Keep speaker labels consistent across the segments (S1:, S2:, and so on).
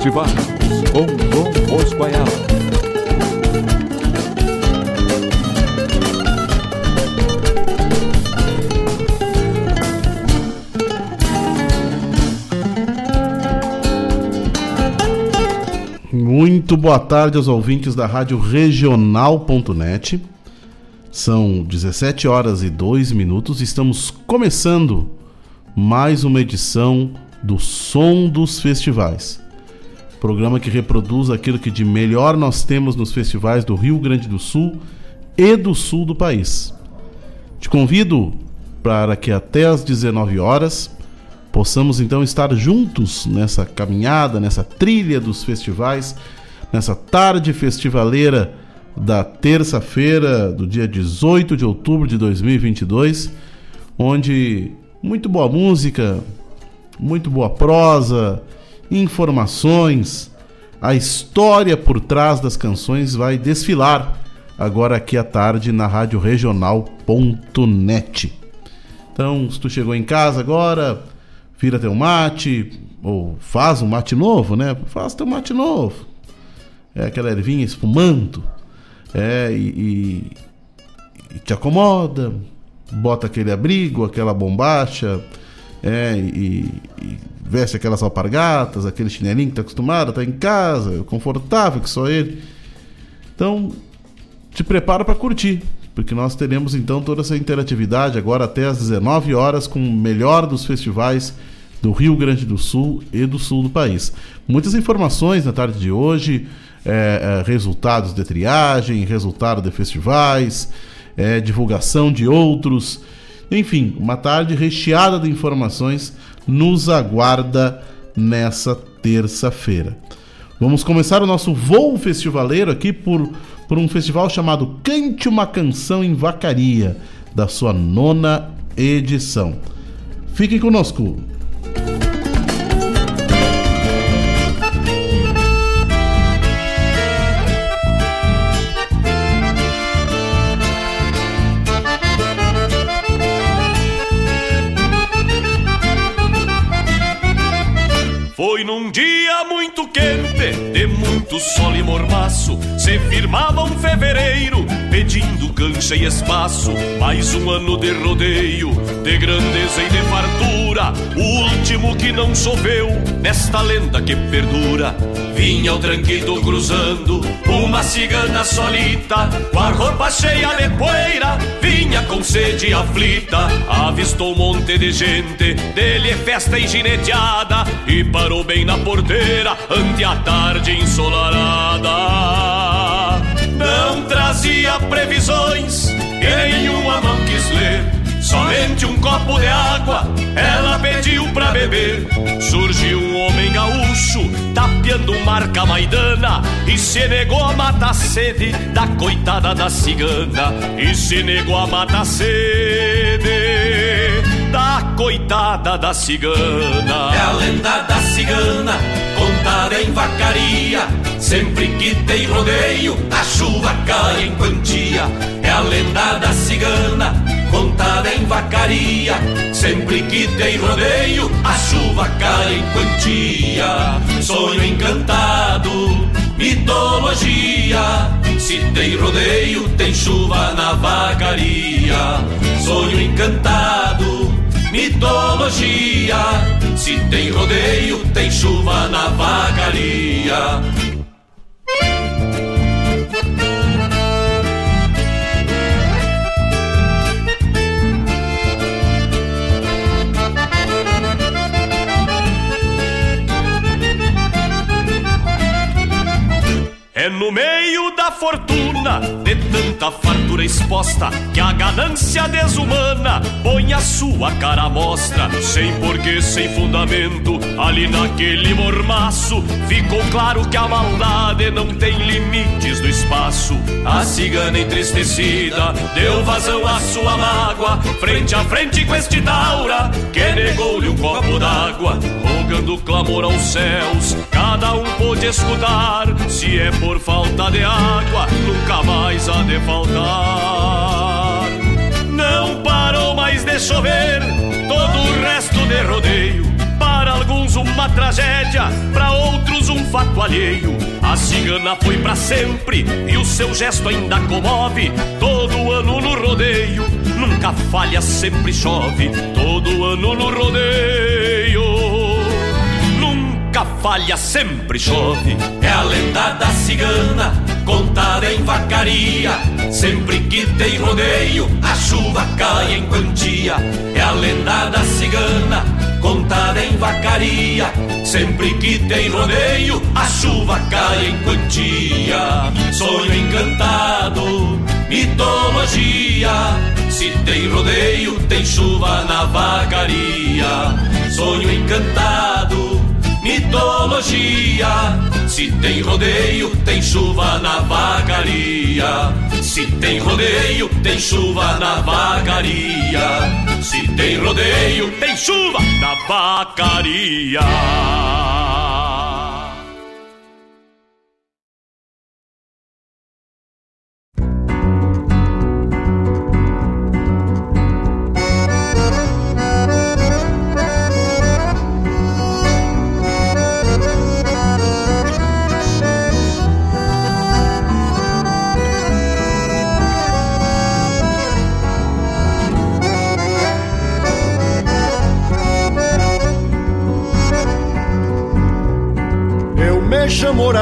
S1: Festivais, com Dom Bosco Ayala.
S2: Muito boa tarde aos ouvintes da Rádio Regional.net. São 17 horas e 2 minutos. Estamos começando mais uma edição do Som dos Festivais. Programa que reproduz aquilo que de melhor nós temos nos festivais do Rio Grande do Sul e do sul do país. Te convido para que até às 19 horas possamos então estar juntos nessa caminhada, nessa trilha dos festivais, nessa tarde festivaleira da terça-feira do dia 18 de outubro de 2022, onde muito boa música, muito boa prosa, informações, a história por trás das canções vai desfilar agora aqui à tarde na rádio regional.net. Então, se tu chegou em casa agora, vira teu mate, ou faz um mate novo, né? Faz teu mate novo. É aquela ervinha espumando, é, e, e, e te acomoda, bota aquele abrigo, aquela bombacha, é, e, e, veste aquelas alpargatas, aquele chinelinho que tá acostumado, tá em casa, confortável que só ele. Então, te prepara para curtir, porque nós teremos então toda essa interatividade agora até às 19 horas com o melhor dos festivais do Rio Grande do Sul e do sul do país. Muitas informações na tarde de hoje, é, é, resultados de triagem, resultado de festivais, é, divulgação de outros. Enfim, uma tarde recheada de informações nos aguarda nessa terça-feira. Vamos começar o nosso voo festivaleiro aqui por, por um festival chamado Cante uma Canção em Vacaria, da sua nona edição. Fiquem conosco!
S3: Se firmava um fevereiro, pedindo cancha e espaço. Mais um ano de rodeio, de grandeza e de fartura, o último que não choveu, nesta lenda que perdura. Vinha o tranquito cruzando, uma cigana solita, com a roupa cheia de poeira, vinha com sede aflita. Avistou um monte de gente, dele festa engineteada, e parou bem na porteira, ante a tarde ensolarada. Trazia previsões, e nenhuma mão quis ler. Somente um copo de água ela pediu pra beber. Surgiu um homem gaúcho, tapeando marca maidana, e se negou a matar a sede da coitada da cigana. E se negou a matar a sede da coitada da cigana.
S4: É a lenda da cigana, contada em vacaria. Sempre que tem rodeio, a chuva cai em quantia. É a lenda da cigana, contada em vacaria. Sempre que tem rodeio, a chuva cai em quantia. Sonho encantado, mitologia. Se tem rodeio, tem chuva na vacaria. Sonho encantado, mitologia. Se tem rodeio, tem chuva na vacaria.
S3: É no meio da fortuna, de tanta fartura exposta, que a ganância desumana põe a sua cara à mostra. Sem porquê, sem fundamento, ali naquele mormaço, ficou claro que a maldade não tem limites no espaço. A cigana entristecida deu vazão à sua mágoa, frente a frente com este Taura, que negou-lhe um copo d'água, rogando clamor aos céus. Cada um pôde escutar, se é por falta de água, nunca mais há de faltar. Não parou mais de chover, todo o resto de rodeio. Para alguns, uma
S5: fato alheio. A cigana foi para sempre e o seu gesto ainda comove. Todo ano no rodeio, nunca falha, sempre chove. Todo ano no rodeio, falha, sempre chove.
S4: É a lenda da cigana, contada em vacaria. Sempre que tem rodeio, a chuva cai em quantia. É a lenda da cigana, contada em vacaria. Sempre que tem rodeio, a chuva cai em quantia. Sonho encantado, mitologia. Se tem rodeio, tem chuva na vacaria. Sonho encantado, mitologia. Se tem rodeio, tem chuva na vacaria. Se tem rodeio, tem chuva na vacaria. Se tem rodeio, tem chuva na vacaria.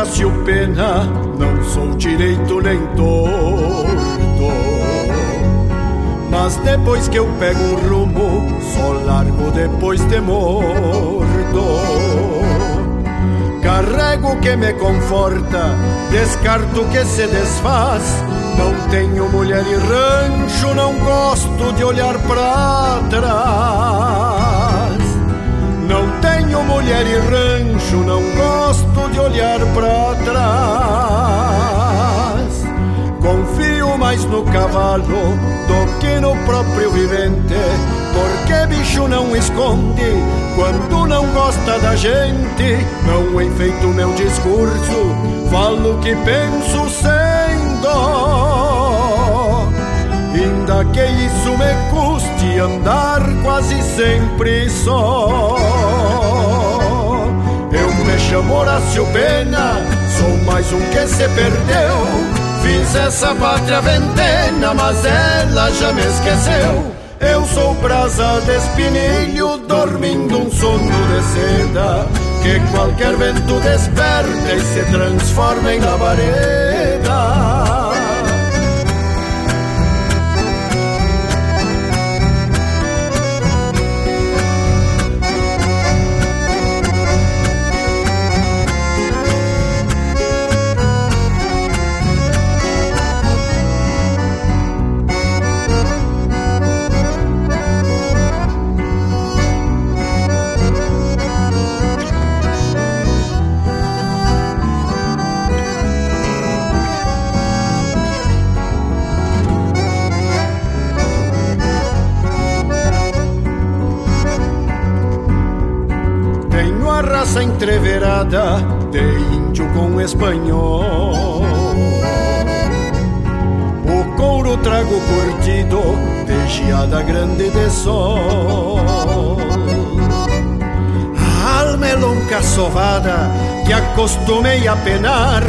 S6: Horácio Pena, não sou direito nem torto. Mas depois que eu pego um rumo, só largo depois de morto. Carrego o que me conforta, descarto o que se desfaz. Não tenho mulher e rancho, não gosto de olhar pra trás. Mulher e rancho, não gosto de olhar para trás. Confio mais no cavalo do que no próprio vivente, porque bicho não esconde quando não gosta da gente. Não enfeito meu discurso, falo o que penso sem dó. Ainda que isso me custe andar quase sempre só. Chamo Horácio Pena, sou mais um que se perdeu. Fiz essa pátria ventena, mas ela já me esqueceu. Eu sou brasa de espinilho, dormindo um sono de seda. Que qualquer vento desperta e se transforma em labareda. De índio com espanhol. O couro trago curtido de geada grande de sol. A alma é longa sovada que acostumei a penar,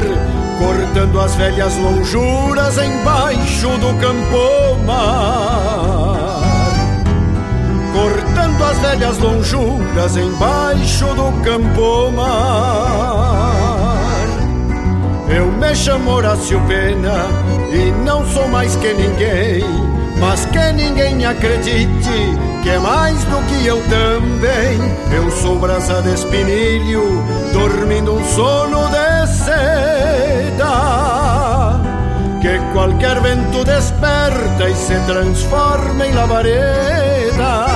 S6: cortando as velhas lonjuras embaixo do campo mar cortando as velhas lonjuras embaixo do campo mar. Eu me chamo Horácio Pena e não sou mais que ninguém, mas que ninguém acredite que é mais do que eu também. Eu sou brasa de espinilho, dormindo um sono de seda. Que qualquer vento desperta e se transforma em labareda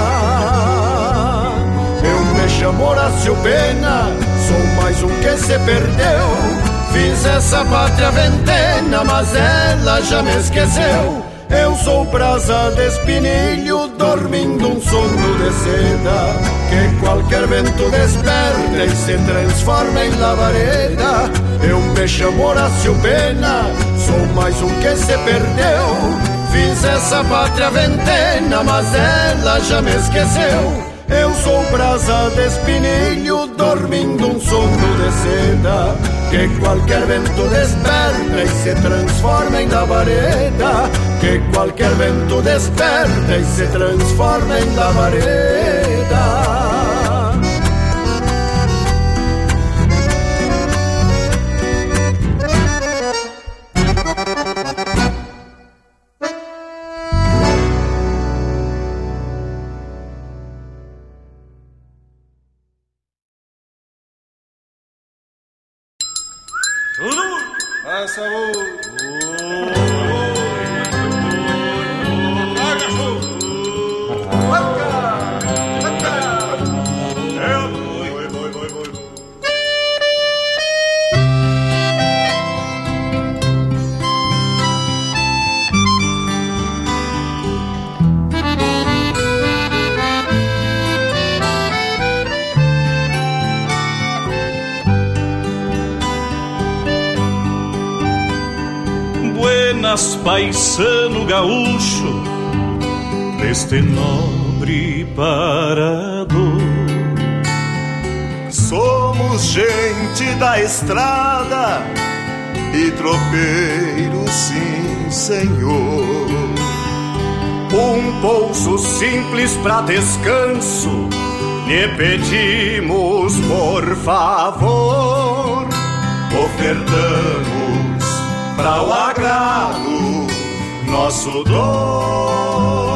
S6: Horácio Pena, sou mais um que se perdeu. Fiz essa pátria ventena, mas ela já me esqueceu. Eu sou brasa de espinilho, dormindo um sono de seda, que qualquer vento desperta e se transforma em lavareda. Eu me chamo Horácio Pena, sou mais um que se perdeu. Fiz essa pátria ventena, mas ela já me esqueceu. Eu sou brasa de espinilho, dormindo um sono de seda, que qualquer vento desperta e se transforma em labareda, que qualquer vento desperta e se transforma em labareda.
S7: Estrada e tropeiros, sim, senhor.
S4: Um pouso simples para descanso, lhe pedimos por favor.
S7: Ofertamos para o agrado nosso dom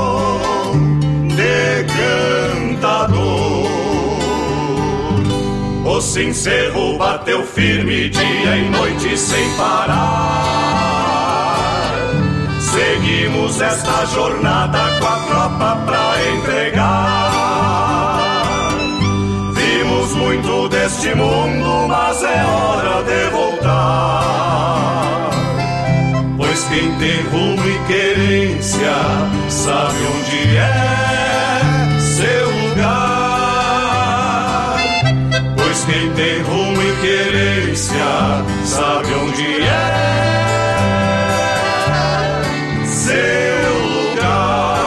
S4: O sincero bateu firme dia e noite sem parar. Seguimos esta jornada com a tropa pra entregar. Vimos muito deste mundo, mas é hora de voltar. Pois quem tem rumo e querência sabe onde é quem tem rumo e querência sabe onde é seu lugar.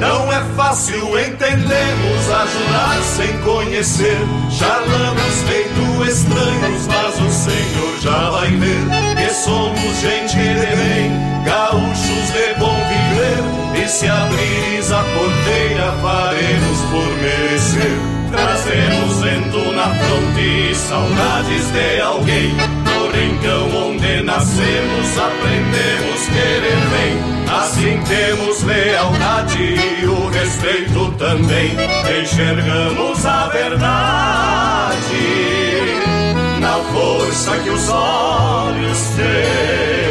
S4: Não é fácil entendemos ajudar sem conhecer. Charlamos feito estranhos, mas o Senhor já vai ver que somos gente de bem, gaúchos de bom viver. E se abris a faremos por merecer. Trazemos vento na fronte saudades de alguém. No rincão onde nascemos, aprendemos querer bem. Assim temos lealdade e o respeito também. Enxergamos a verdade na força que os olhos têm.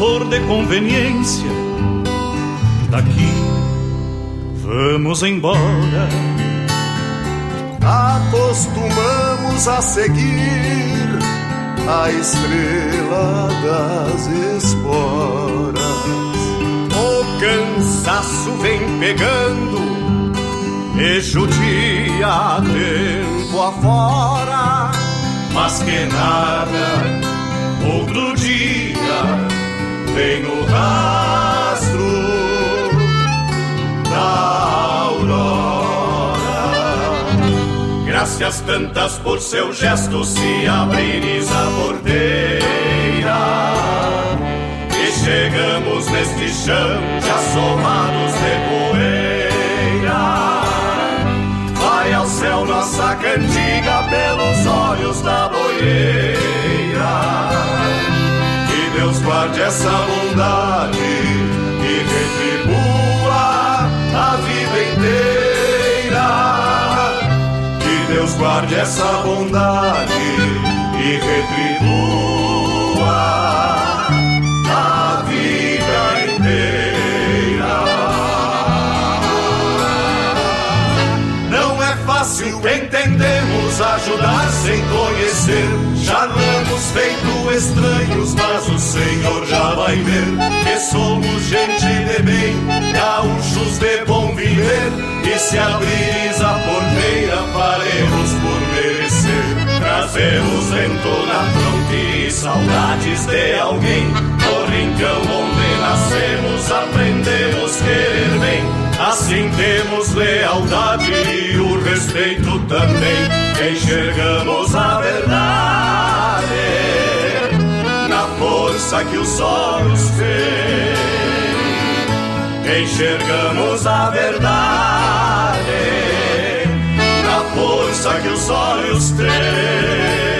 S4: For de conveniência, daqui vamos embora.
S7: Acostumamos a seguir a estrela das esporas.
S4: O cansaço vem pegando e judia tempo afora, mas que nada outro vem no rastro da aurora. Graças tantas por seu gesto se abrires a porteira. E chegamos neste chão já somados de poeira. Vai ao céu nossa cantiga pelos olhos da boieira. Deus guarde essa bondade e retribua a vida inteira. Que Deus guarde essa bondade e retribua a vida inteira. Não é fácil entender ajudar sem conhecer. Charlamos feito estranhos, mas o Senhor já vai ver que somos gente de bem, gaúchos de bom viver. E se abris a porteira, faremos por merecer. Trazemos vento na fronte e saudades de alguém. No rincão onde nascemos, aprendemos querer bem. Assim temos lealdade e o respeito também. Enxergamos a verdade na força que os olhos têm. Enxergamos a verdade na força que os olhos têm.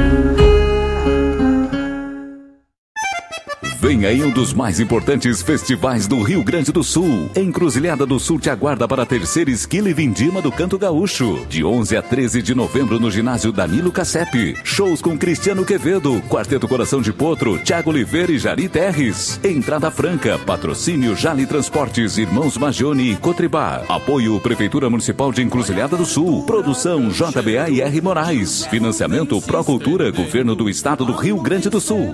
S8: Vem aí um dos mais importantes festivais do Rio Grande do Sul. Encruzilhada do Sul te aguarda para a terceira esquila e vindima do Canto Gaúcho. De 11 a 13 de novembro no ginásio Danilo Cassep. Shows com Cristiano Quevedo, Quarteto Coração de Potro, Tiago Oliveira e Jari Terres. Entrada franca, patrocínio Jali Transportes, Irmãos Magione e Cotribá. Apoio Prefeitura Municipal de Encruzilhada do Sul. Produção JBA e R Moraes. Financiamento Procultura, Governo do Estado do Rio Grande do Sul.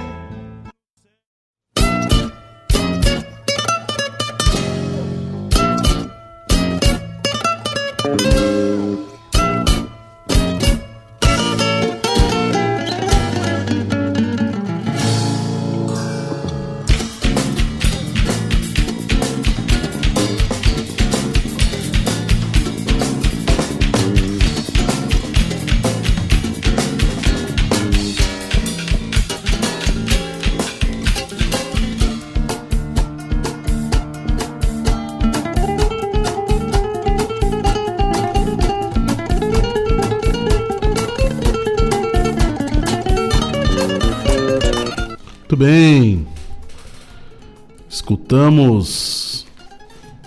S2: Escutamos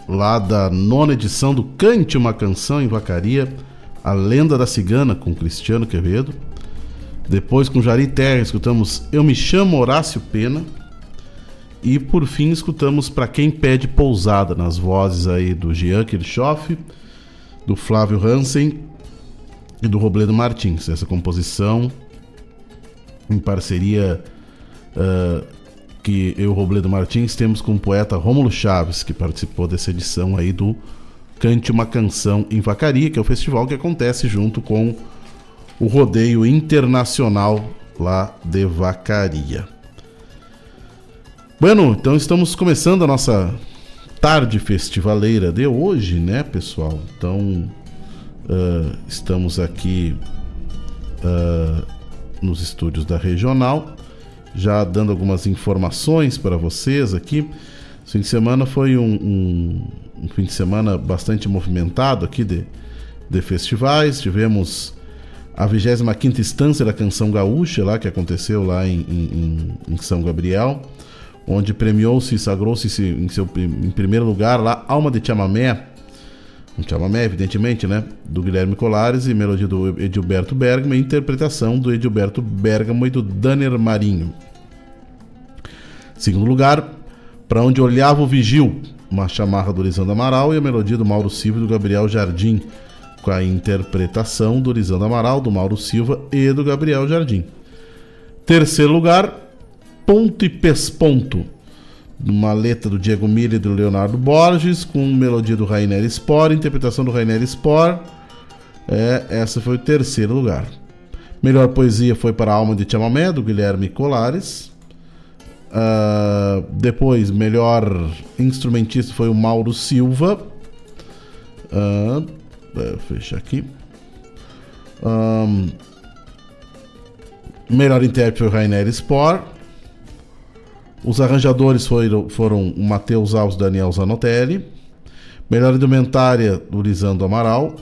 S2: lá da nona edição do Cante uma Canção em Vacaria, A Lenda da Cigana, com Cristiano Quevedo. Depois, com Jari Terra, escutamos Eu Me Chamo Horácio Pena. E por fim, escutamos Pra Quem Pede Pousada, nas vozes aí do Jean Kirchhoff, do Flávio Hansen e do Robledo Martins. Essa composição em parceria uh, que eu Robledo Martins temos com o poeta Rômulo Chaves, que participou dessa edição aí do Cante uma Canção em Vacaria, que é o festival que acontece junto com o rodeio internacional lá de Vacaria. Bueno, então estamos começando a nossa tarde festivaleira de hoje, né, pessoal? Então, uh, estamos aqui uh, nos estúdios da Regional, já dando algumas informações para vocês aqui. Esse fim de semana foi um, um, um fim de semana bastante movimentado aqui de, de festivais. Tivemos a 25 instância da Canção Gaúcha, lá que aconteceu lá em, em, em São Gabriel, onde premiou-se e sagrou-se em, seu, em primeiro lugar lá Alma de Chamamé, chamamé, evidentemente, né? Do Guilherme Colares e melodia do Edilberto Bergamo e interpretação do Edilberto Bergamo e do Danner Marinho. Segundo lugar, Para Onde Olhava o Vigil, uma chamarra do Lisandro Amaral e a melodia do Mauro Silva e do Gabriel Jardim, com a interpretação do Lisandro Amaral, do Mauro Silva e do Gabriel Jardim. Terceiro lugar, Ponto e Pesponto, uma letra do Diego Miller e do Leonardo Borges, com melodia do Rainer Spor, interpretação do Rainer Spor. É, essa foi o terceiro lugar. Melhor poesia foi para a Alma de Chamamé, do Guilherme Colares. Uh, depois, melhor instrumentista foi o Mauro Silva. Uh, fechar aqui. Um, melhor intérprete foi o Rainer Spor. Os arranjadores foram, foram o Matheus Alves Daniel Zanotelli. Melhor indumentária, do Lisandro Amaral.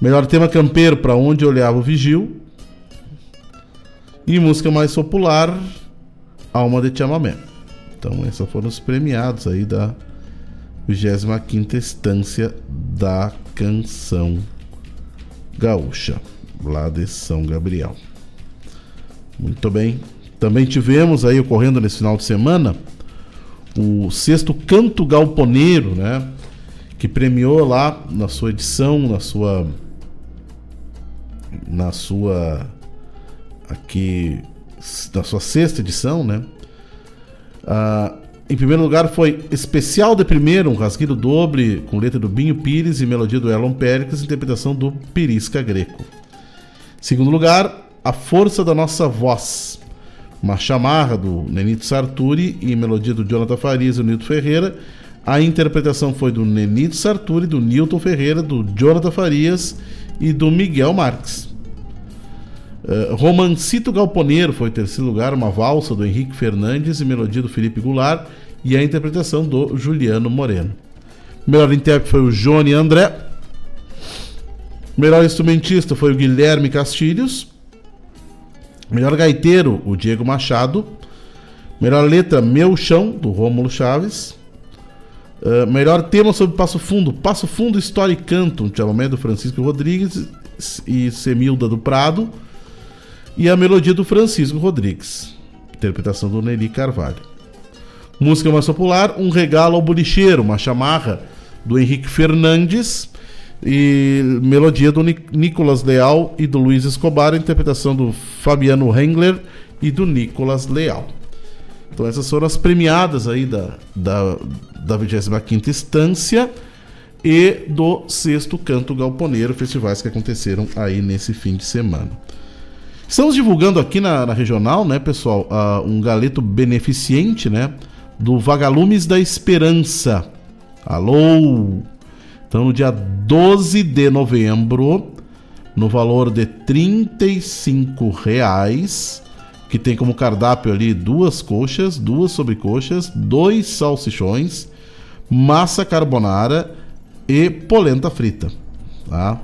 S2: Melhor tema campeiro, para onde olhava o vigil. E música mais popular, Alma de Chamamé. Então, esses foram os premiados aí da 25 Estância da Canção Gaúcha, lá de São Gabriel. Muito bem. Também tivemos aí ocorrendo nesse final de semana o sexto Canto Galponeiro, né? Que premiou lá na sua edição, na sua. Na sua. Aqui da sua sexta edição, né? Ah, em primeiro lugar foi Especial de Primeiro, um rasguido doble com letra do Binho Pires e melodia do Elon Péricles, interpretação do Pirisca Greco. Segundo lugar, A Força da Nossa Voz, uma chamarra do Nenito Sarturi e melodia do Jonathan Farias e do Nilton Ferreira. A interpretação foi do Nenito Sarturi, do Nilton Ferreira, do Jonathan Farias e do Miguel Marques. Uh, Romancito Galponeiro foi terceiro lugar, uma valsa do Henrique Fernandes e melodia do Felipe Goulart e a interpretação do Juliano Moreno. Melhor intérprete foi o Johnny André. Melhor instrumentista foi o Guilherme Castilhos. Melhor gaiteiro, o Diego Machado. Melhor letra, Meu Chão, do Rômulo Chaves. Uh, melhor tema sobre Passo Fundo, Passo Fundo História e Canto, um chamamento do Francisco Rodrigues e Semilda do Prado e a melodia do Francisco Rodrigues, interpretação do Nelly Carvalho. Música mais popular, Um Regalo ao Bolicheiro, uma chamarra do Henrique Fernandes e melodia do Nicolas Leal e do Luiz Escobar, interpretação do Fabiano Hengler e do Nicolas Leal. Então essas foram as premiadas aí da, da, da 25ª instância e do sexto Canto Galponeiro, festivais que aconteceram aí nesse fim de semana. Estamos divulgando aqui na, na regional, né, pessoal, uh, um galeto beneficente, né, do Vagalumes da Esperança. Alô! Então, no dia 12 de novembro, no valor de 35 reais, que tem como cardápio ali duas coxas, duas sobrecoxas, dois salsichões, massa carbonara e polenta frita, tá?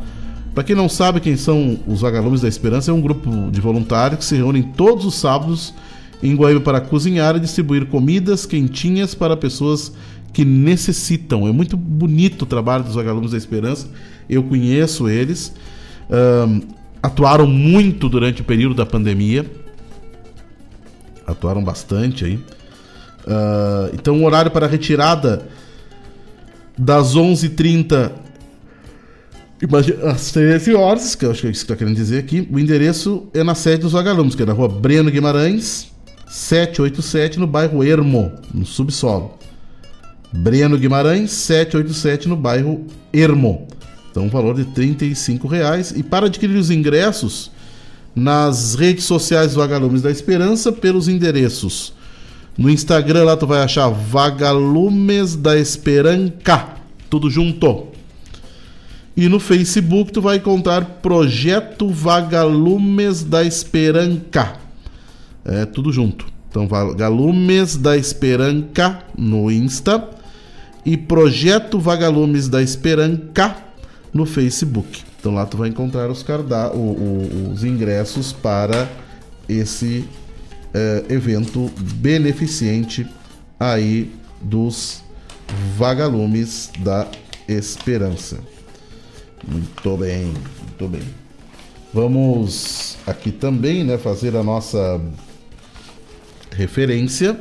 S2: Para quem não sabe quem são os Vagalumes da Esperança, é um grupo de voluntários que se reúnem todos os sábados em Guaíba para cozinhar e distribuir comidas quentinhas para pessoas que necessitam. É muito bonito o trabalho dos Vagalumes da Esperança. Eu conheço eles. Um, atuaram muito durante o período da pandemia. Atuaram bastante aí. Uh, então, o horário para retirada das 11h30 Imagina, às 13 horas, que eu acho que é isso que está querendo dizer aqui, o endereço é na sede dos vagalumes, que é na rua Breno Guimarães, 787, no bairro Ermo, no subsolo. Breno Guimarães, 787, no bairro Ermo. Então, um valor de R$ reais. E para adquirir os ingressos, nas redes sociais Vagalumes da Esperança, pelos endereços. No Instagram lá tu vai achar Vagalumes da Esperança, tudo junto. E no Facebook tu vai encontrar Projeto Vagalumes da Esperança. É tudo junto. Então, Vagalumes da Esperança no Insta e Projeto Vagalumes da Esperança no Facebook. Então lá tu vai encontrar os, os ingressos para esse é, evento beneficente aí dos Vagalumes da Esperança. Muito bem, muito bem. Vamos aqui também, né, fazer a nossa referência,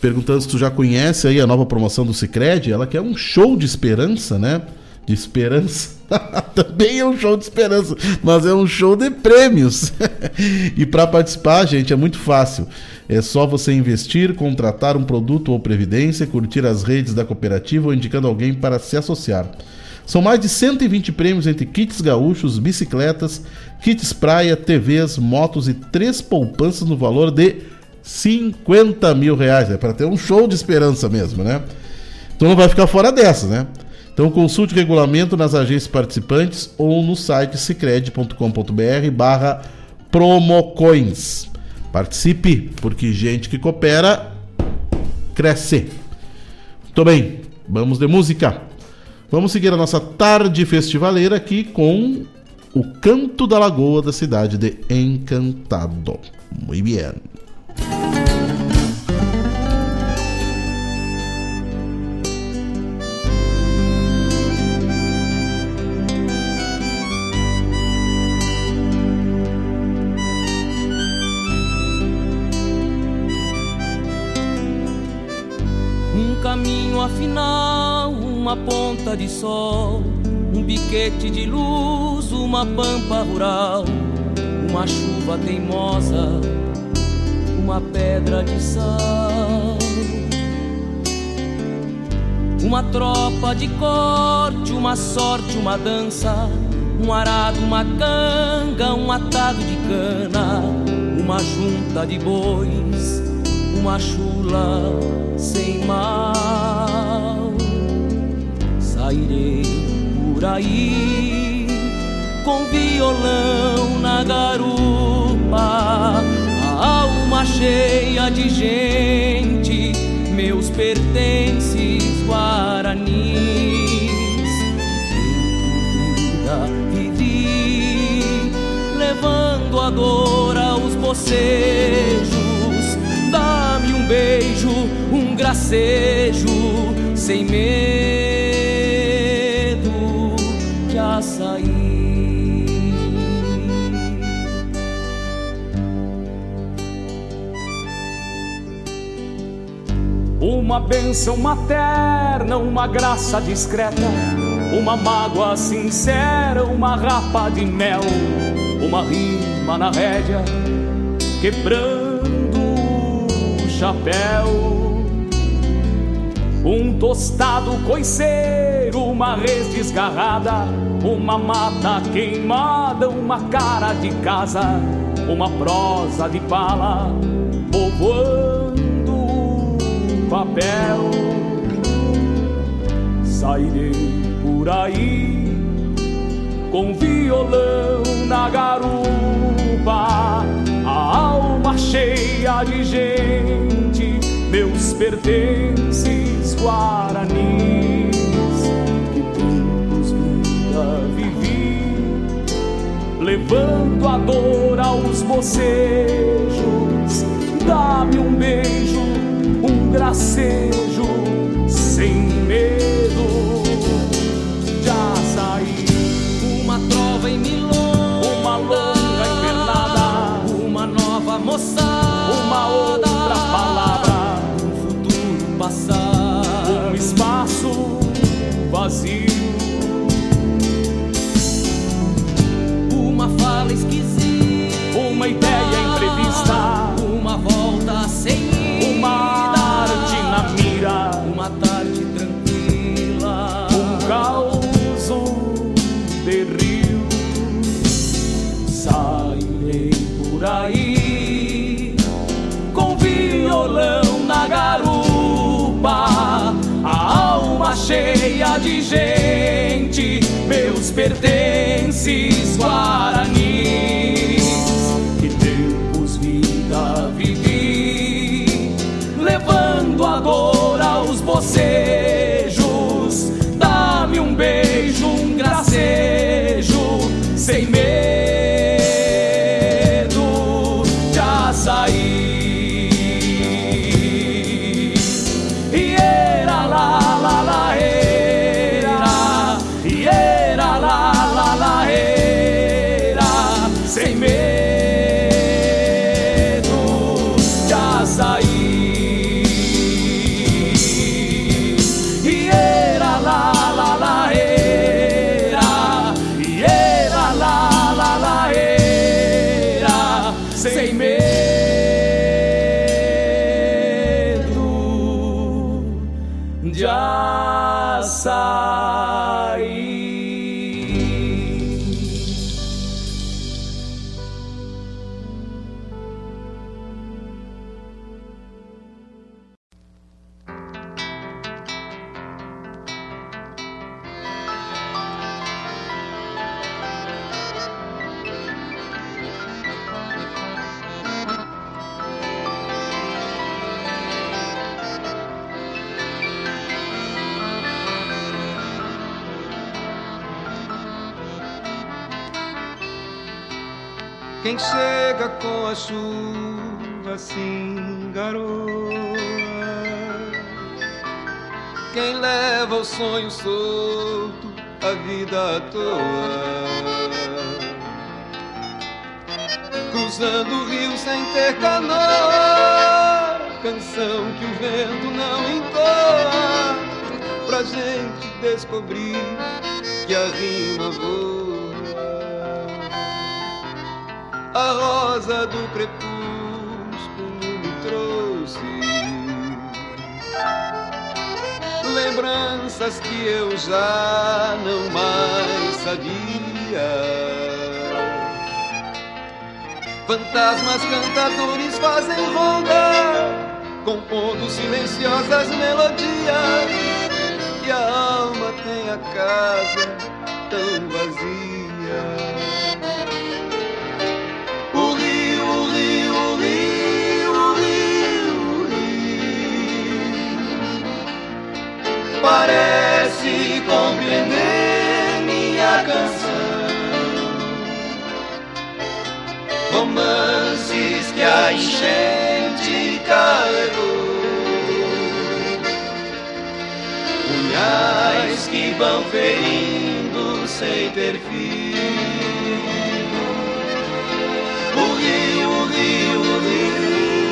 S2: perguntando se tu já conhece aí a nova promoção do Cicred. Ela quer um show de esperança, né? De esperança. Também é um show de esperança, mas é um show de prêmios. e para participar, gente, é muito fácil. É só você investir, contratar um produto ou previdência, curtir as redes da cooperativa ou indicando alguém para se associar. São mais de 120 prêmios entre kits gaúchos, bicicletas, kits praia, TVs, motos e três poupanças no valor de 50 mil reais. É para ter um show de esperança mesmo, né? Então não vai ficar fora dessa, né? Então consulte o regulamento nas agências participantes ou no site cicred.com.br barra promocoins. Participe, porque gente que coopera cresce. Muito bem, vamos de música. Vamos seguir a nossa tarde festivaleira aqui com o Canto da Lagoa da cidade de Encantado. Muito bem.
S9: Caminho afinal, uma ponta de sol, um piquete de luz, uma pampa rural, uma chuva teimosa, uma pedra de sal. Uma tropa de corte, uma sorte, uma dança, um arado, uma canga, um atado de cana, uma junta de bois, uma chula sem mal. Sairei por aí com violão na garupa, cheia de gente, meus pertences guaranis. Vida vivi, levando a dor aos bocejos. Dá-me um beijo, um gracejo, sem medo de açaí.
S10: Uma bênção materna, uma graça discreta, uma mágoa sincera, uma rapa de mel, uma rima na rédea, quebrando o chapéu. Um tostado coiceiro, uma res desgarrada, uma mata queimada, uma cara de casa, uma prosa de pala, povoando papel. Sairei por aí com violão na garupa, a alma cheia de gente, meus pertences guaranis. Que tempos vida vivi, levando a dor aos bocejos. Dá-me um beijo, gracejo, sem medo de açaí.
S9: Uma trova em milonga,
S10: Uma longa invernada,
S9: uma nova moçada,
S10: uma outra palavra,
S9: um futuro passar,
S10: um espaço vazio. Pertences guaranis. Que tempos vida vivi, levando a dor aos bocejos. Dá-me um beijo, um gracejo, sem medo
S11: sonho solto a vida à toa. Cruzando o rio sem ter canoa Canção que o vento não entoa. Pra gente descobrir que a rima voa. A rosa do crepúsculo lembranças que eu já não mais sabia. Fantasmas cantadores fazem ronda, compondo silenciosas melodias, e a alma tem a casa tão vazia. Parece compreender minha canção. Romances que a enchente carregou. Punhais que vão ferindo sem ter fim. O rio, o rio, o rio,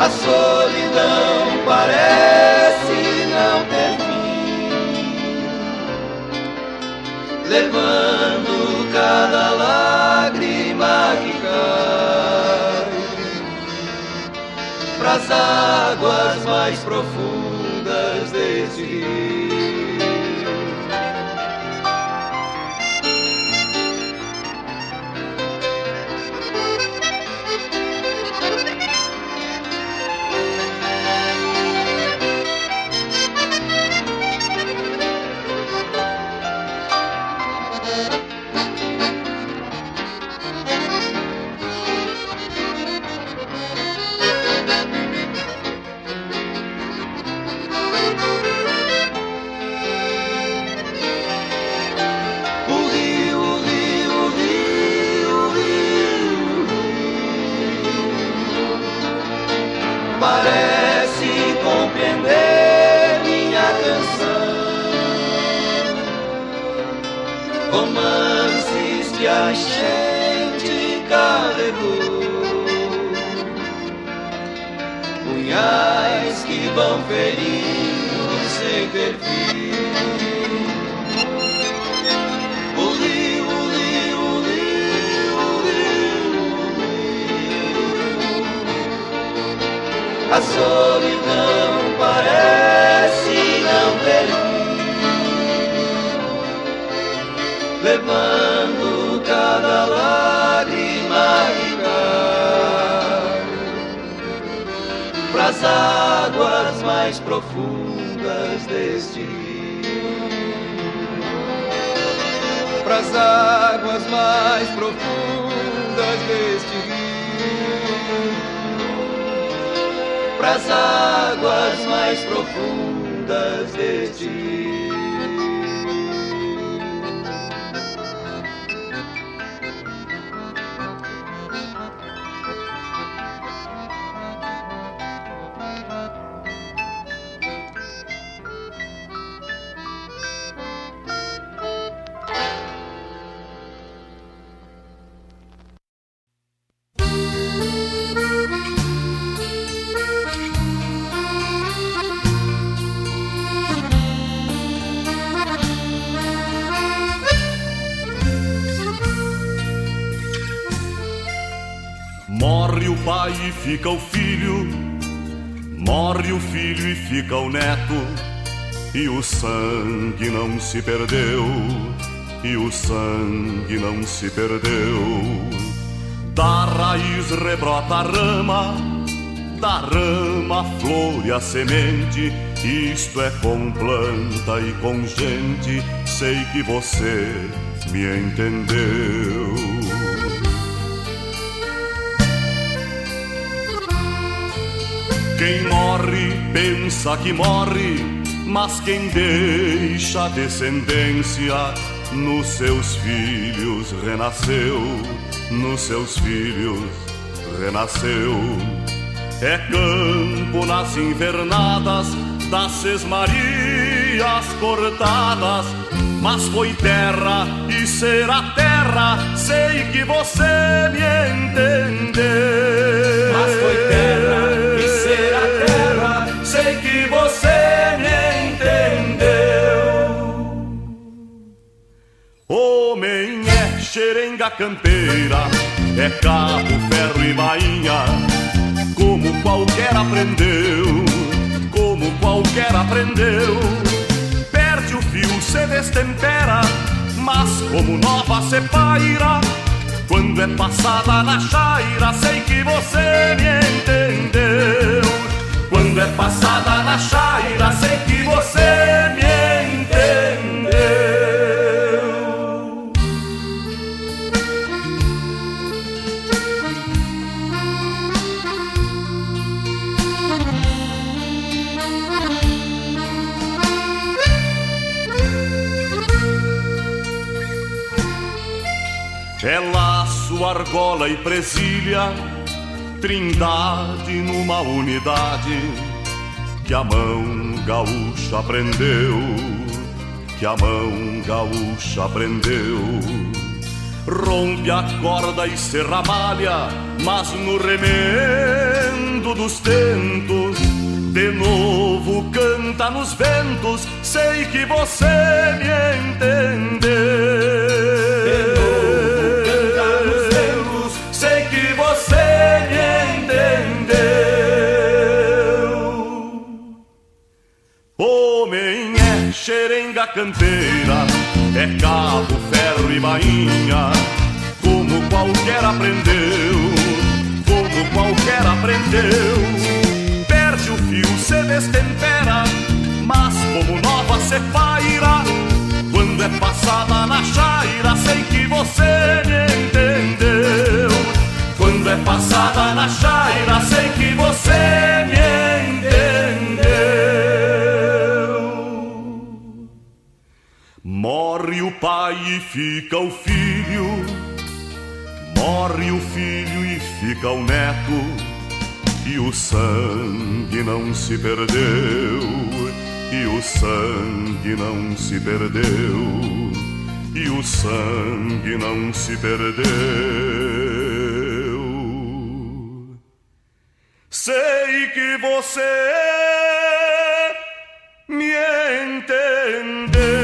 S11: A solidão parece não ter fim, levando cada lágrima que cai pras águas mais profundas desse rio. Ferindo sem ter fim o rio, o rio, o rio, o rio. A solidão parece não ter fim, levando pras águas mais profundas deste rio pras águas mais profundas deste rio, pras águas mais profundas deste rio.
S3: Fica o filho, morre o filho e fica o neto, e o sangue não se perdeu, e o sangue não se perdeu. Da raiz rebrota a rama, da rama a flor e a semente. Isto é com planta e com gente, sei que você me entendeu. Quem morre pensa que morre, mas quem deixa descendência nos seus filhos renasceu, nos seus filhos renasceu. É campo nas invernadas das sesmarias cortadas, mas foi terra e será terra, sei que você me entendeu.
S4: Mas foi terra
S3: campeira, é cabo, ferro e bainha, como qualquer aprendeu, como qualquer aprendeu. Perde o fio, se destempera, mas como nova se paira. Quando é passada na chaira, sei que você me entendeu. Quando é passada na chaira, sei que você laço, argola e presilha, trindade numa unidade que a mão gaúcha aprendeu, que a mão gaúcha aprendeu. Rompe a corda e se ramalha, mas no remendo dos tentos, de novo canta nos ventos, sei que você me entendeu. Campeira, é cabo, ferro e bainha, como qualquer aprendeu, como qualquer aprendeu. Perde o fio, se destempera, mas como nova se paira. Quando é passada na chaira, sei que você me entendeu. Quando é passada na chaira, sei que você me entendeu. Morre o pai e fica o filho, morre o filho e fica o neto, e o sangue não se perdeu, e o sangue não se perdeu, e o sangue não se perdeu. Sei que você me entendeu.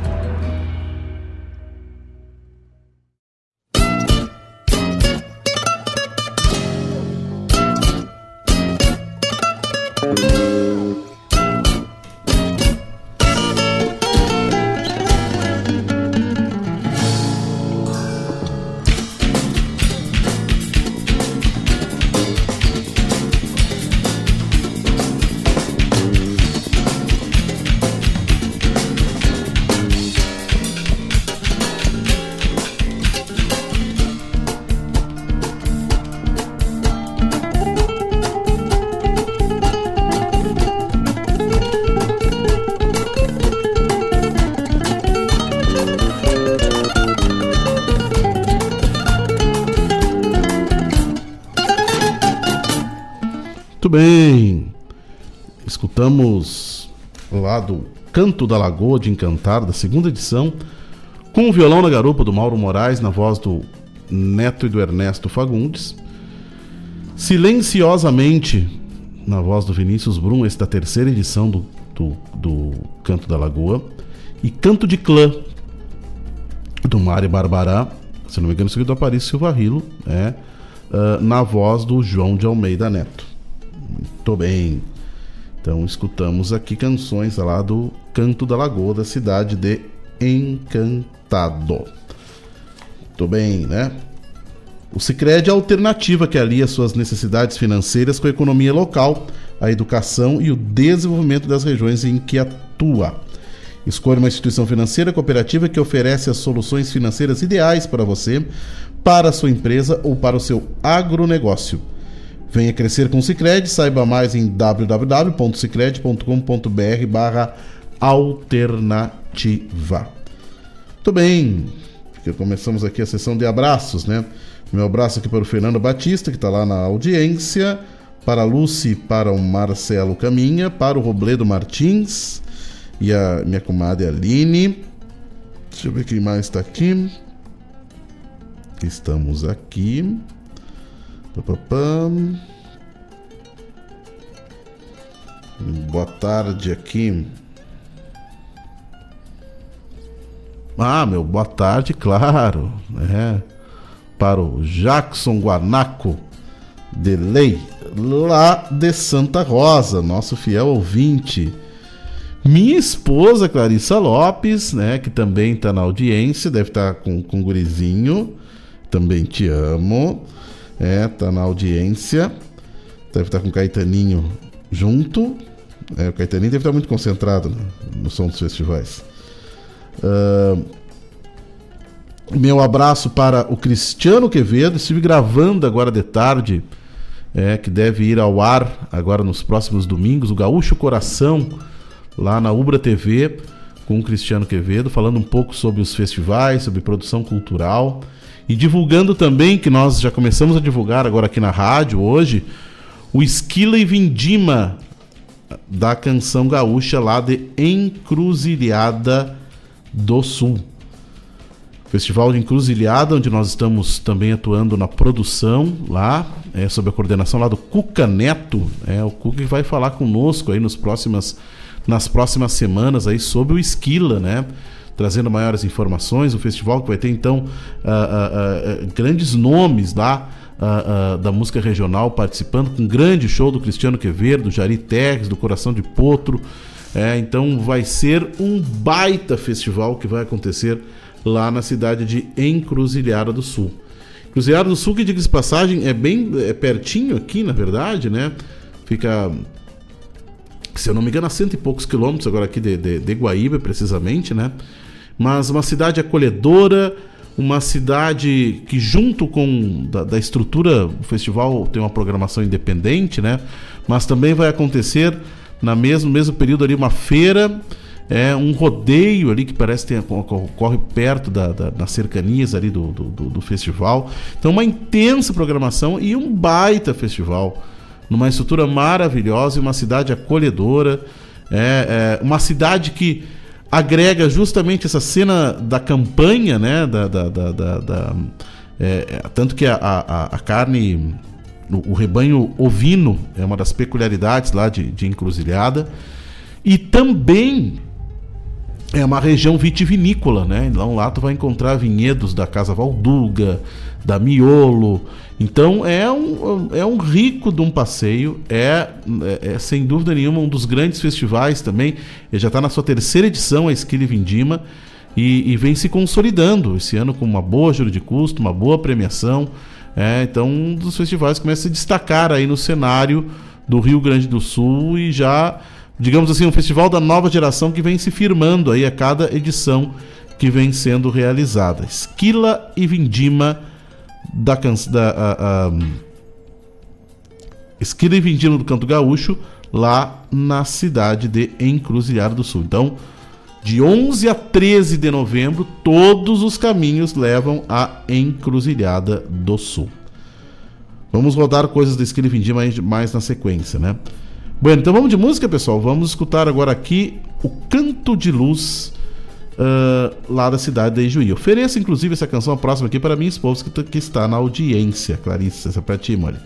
S2: Bem. Escutamos lá do Canto da Lagoa de Encantar, da segunda edição, com o violão na garupa do Mauro Moraes, na voz do Neto e do Ernesto Fagundes. Silenciosamente, na voz do Vinícius Brum, esse da terceira edição do, do, do Canto da Lagoa. E Canto de Clã, do Mário Barbará, se não me engano, seguido do Aparício Silva Rilo, é, uh, na voz do João de Almeida Neto. Muito bem. Então escutamos aqui canções lá do Canto da Lagoa, da cidade de Encantado. Muito bem, né? O Sicredi é a alternativa que alia suas necessidades financeiras com a economia local, a educação e o desenvolvimento das regiões em que atua. Escolha uma instituição financeira cooperativa que oferece as soluções financeiras ideais para você, para a sua empresa ou para o seu agronegócio. Venha crescer com o Sicredi, saiba mais em www.sicredi.com.br barra alternativa. Muito bem, começamos aqui a sessão de abraços, né? Meu abraço aqui para o Fernando Batista, que está lá na audiência, para a Lucy, para o Marcelo Caminha, para o Robledo Martins e a minha comadre Aline. Deixa eu ver quem mais está aqui. Estamos aqui. Boa tarde aqui. Ah, meu, boa tarde, claro. É para o Jackson Guanaco de Lei, lá de Santa Rosa, nosso fiel ouvinte. Minha esposa, Clarissa Lopes, né, que também está na audiência, deve estar tá com, com o gurizinho, também te amo, é, tá na audiência, deve estar tá com o Caetaninho junto, é, o Caetaninho deve estar tá muito concentrado no, no som dos festivais. Uh, meu abraço para o Cristiano Quevedo. Estive gravando agora de tarde, é, que deve ir ao ar agora nos próximos domingos, o Gaúcho Coração, lá na Ubra TV, com o Cristiano Quevedo, falando um pouco sobre os festivais, sobre produção cultural e divulgando também, que nós já começamos a divulgar agora aqui na rádio hoje, o Esquila e Vindima da canção gaúcha lá de Encruzilhada do Sul. Festival de Encruzilhada, onde nós estamos também atuando na produção lá, é, sob a coordenação lá do Cuca Neto, é o Cuca que vai falar conosco aí nos próximas, nas próximas semanas aí sobre o Esquila, né? Trazendo maiores informações, o festival que vai ter então uh, uh, uh, grandes nomes lá da música regional participando, com um grande show do Cristiano Quevedo, do Jari Terres, do Coração de Potro. É, então vai ser um baita festival que vai acontecer lá na cidade de Encruzilhada do Sul. Encruzilhada do Sul, que diga de passagem, é bem é pertinho aqui, na verdade, né? Fica, se eu não me engano, a cento e poucos quilômetros agora aqui de, de, de Guaíba, precisamente, né? Mas uma cidade acolhedora, uma cidade que junto com da, da, estrutura o festival tem uma programação independente, né? Mas também vai acontecer na mesmo mesmo período ali uma feira é um rodeio ali que parece que ocorre perto da, da, das cercanias ali do, do, do, festival. Então, uma intensa programação e um baita festival. Numa estrutura maravilhosa e uma cidade acolhedora. É, é uma cidade que agrega justamente essa cena da campanha, né? Da, da, da, da é, é, tanto que a, a, a carne, o, o, rebanho ovino é uma das peculiaridades lá de, de encruzilhada. E também é uma região vitivinícola, né? Então lá tu vai encontrar vinhedos da Casa Valduga, da Miolo. Então é um, é um rico de um passeio, é, é, é sem dúvida nenhuma um dos grandes festivais também. Ele já está na sua terceira edição, a Esquile Vindima, e, e, vem se consolidando esse ano com uma boa juro de custo, uma boa premiação. É, então um dos festivais começa a se destacar aí no cenário do Rio Grande do Sul e já digamos assim, um festival da nova geração que vem se firmando aí a cada edição que vem sendo realizada. Esquila e Vindima da, da a, a, Esquila e Vindima do Canto Gaúcho, lá na cidade de Encruzilhada do Sul. Então, de 11 a 13 de novembro, todos os caminhos levam a Encruzilhada do Sul. Vamos rodar coisas do Esquilo Vindi mais, mais na sequência, né? Bueno, então vamos de música, pessoal. Vamos escutar agora aqui o Canto de Luz uh, lá da cidade de Ijuí. Ofereço, inclusive, essa canção próxima aqui para minha esposa que, que está na audiência. Clarice, essa é para ti, Molly.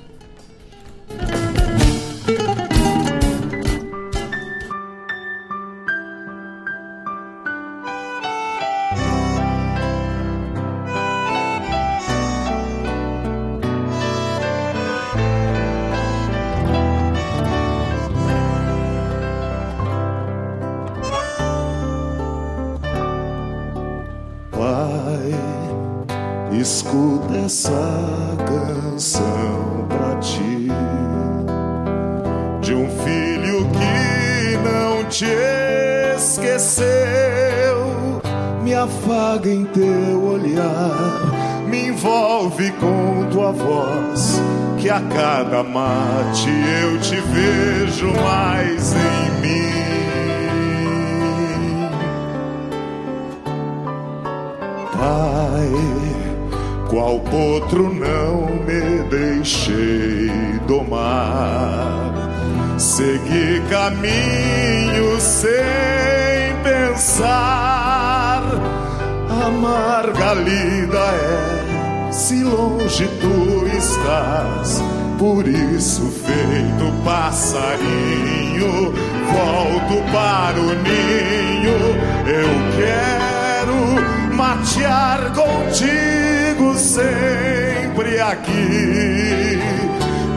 S7: Por isso, feito passarinho, volto para o ninho. Eu quero matear contigo sempre aqui.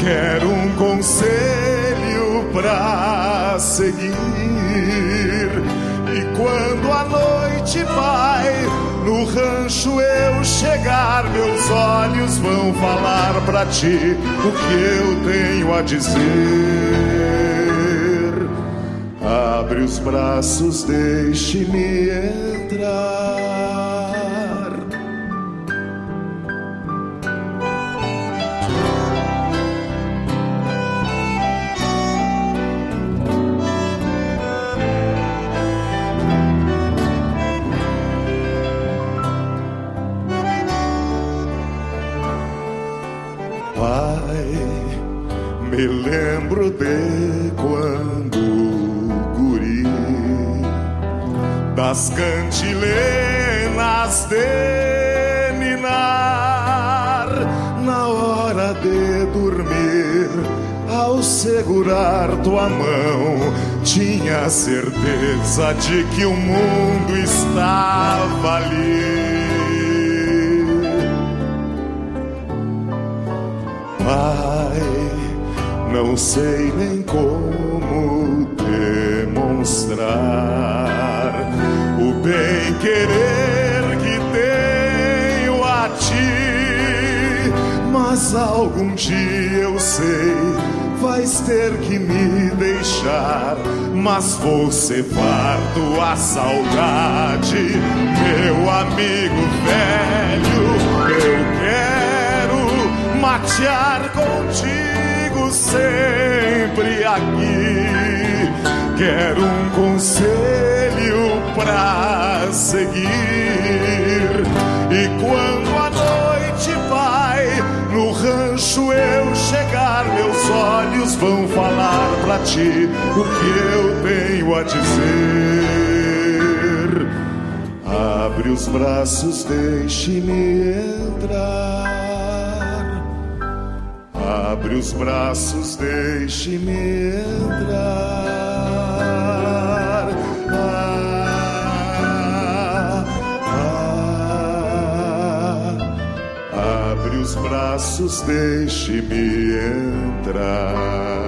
S7: Quero um conselho pra seguir. E quando a noite vai, no rancho eu chegar, meus olhos vão falar pra ti o que eu tenho a dizer. Abre os braços, deixe-me entrar. De ninar na hora de dormir. Ao segurar tua mão tinha certeza de que o mundo estava ali. Não sei nem como demonstrar o bem querer mas algum dia eu sei vais ter que me deixar, mas vou cevar tua saudade, meu amigo velho. Eu quero matear contigo sempre aqui. Quero um conselho pra seguir. E quando rancho eu chegar, meus olhos vão falar pra ti o que eu tenho a dizer. Abre os braços, deixe-me entrar. Abre os braços, deixe-me entrar. Braços, deixe-me entrar.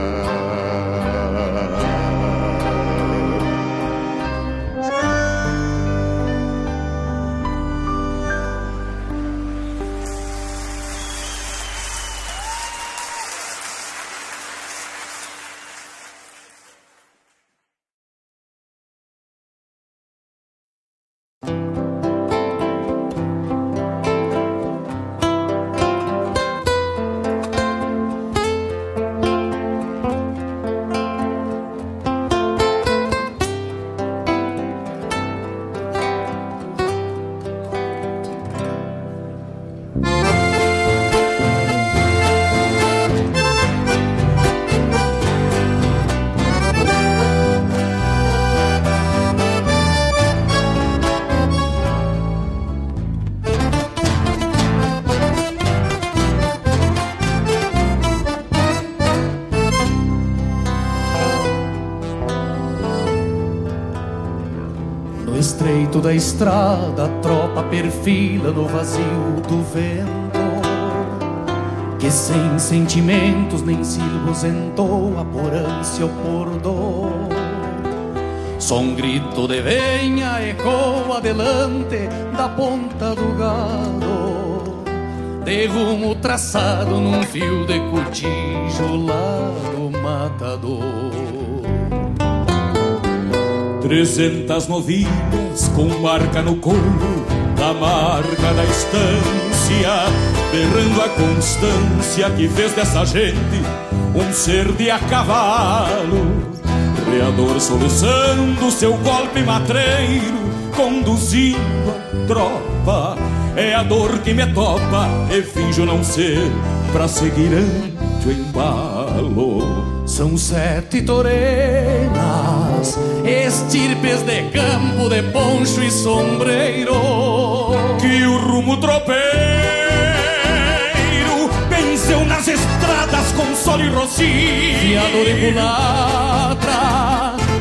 S10: Perfila no vazio do vento. Que sem sentimentos nem silbos entoa por ânsia ou por dor. Só um grito de venha ecoa adelante da ponta do gado. De rumo traçado num fio de cotijo lá do matador.
S12: Trezentas novilhas com marca no couro Da marca da estância Berrando a constância que fez dessa gente Um ser de a cavalo Reador soluçando seu golpe matreiro Conduzindo a tropa É a dor que me topa E finjo não ser pra seguir ante o embalo
S10: São sete torenas, estirpes de campo, de poncho e sombreiro.
S12: Que o rumo tropeiro venceu nas estradas com sol e rocio.
S10: Fiador e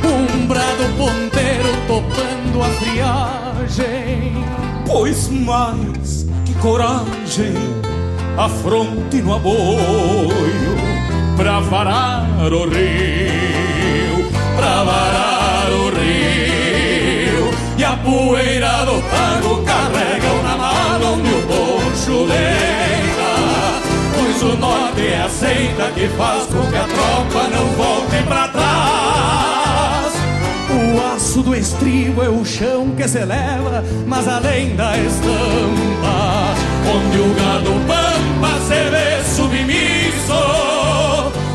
S10: um brado ponteiro topando a friagem.
S12: Pois mais que coragem, a fronte no aboio pra varar o rio, pra varar o rio. E a poeira do pago carrega na mala onde o poncho deita. Pois o norte aceita que faz com que a tropa não volte pra trás.
S10: O aço do estribo é o chão que se eleva, mas além da estampa,
S12: onde o gado pampa se vê submisso,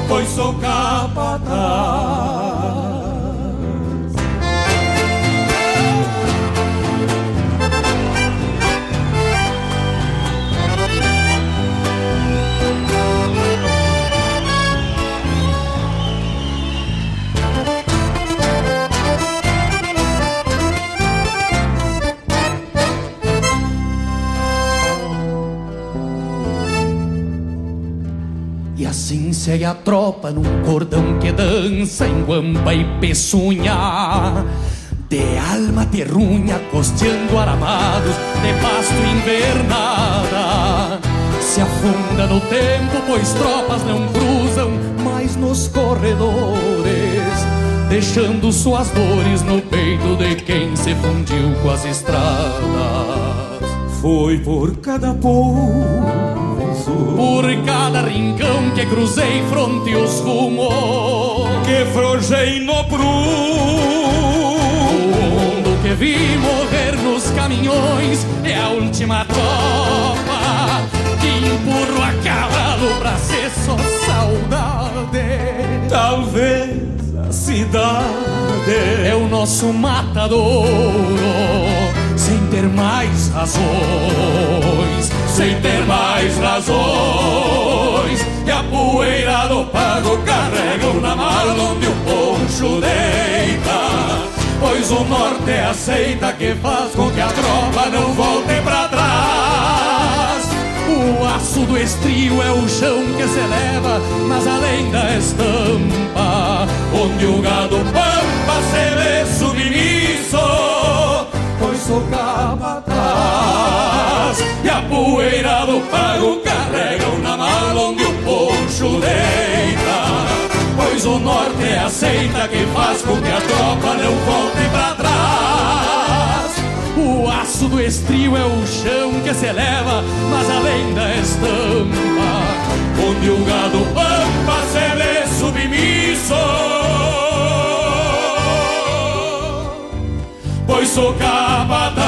S12: pois sou capataz.
S10: Assim segue a tropa num cordão que dança em guampa e peçunha. De alma terrunha, costeando aramados de pasto invernada. Se afunda no tempo, pois tropas não cruzam mais nos corredores. Deixando suas dores no peito de quem se fundiu com as estradas.
S12: Foi por cada pouso
S10: por cada rincão que cruzei fronte os rumos.
S12: Que frojei no prumo
S10: o mundo que vi morrer nos caminhões é a última tropa. Que empurro a cavalo pra ser só saudade.
S12: Talvez a cidade
S10: é o nosso matadouro sem ter mais razões,
S12: sem ter mais razões. E a poeira do pago carrega na mala onde o poncho deita. Pois o norte aceita que faz com que a tropa não volte pra trás.
S10: O aço do estrio é o chão que se eleva, mas além da estampa,
S12: onde o gado pampa se vê submisso sou capataz E a poeira do pago carregam na mala onde o poncho deita Pois o norte aceita que faz com que a tropa não volte pra trás.
S10: O aço do estrio é o chão que se eleva, mas além da estampa
S12: Onde o gado pampa se vê submisso pois sou capataz.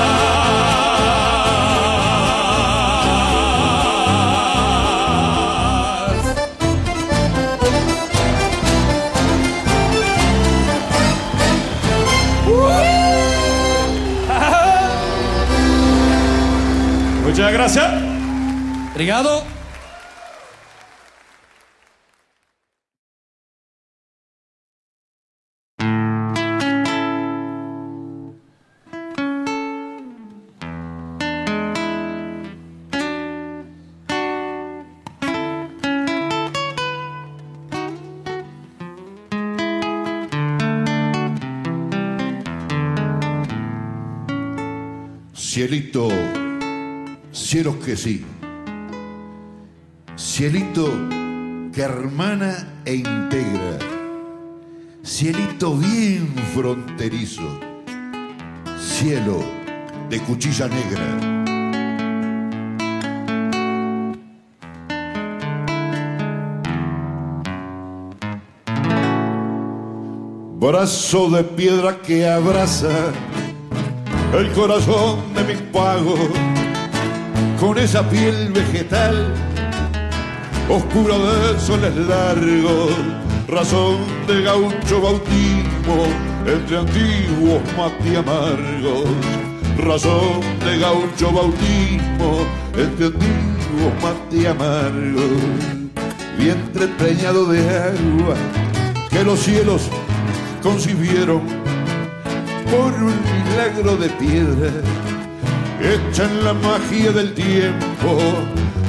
S12: Muchas gracias.
S10: Obrigado.
S7: Cielito, cielos que sí. Cielito que hermana e integra. Cielito bien fronterizo. Cielo de cuchilla negra. brazo de piedra que abraza el corazón de mi pago con esa piel vegetal oscura de soles largos, razón de gaucho bautismo entre antiguos mati amargos, razón de gaucho bautismo entre antiguos mati amargos, vientre preñado de agua que los cielos concibieron por un milagro de piedra, echan la magia del tiempo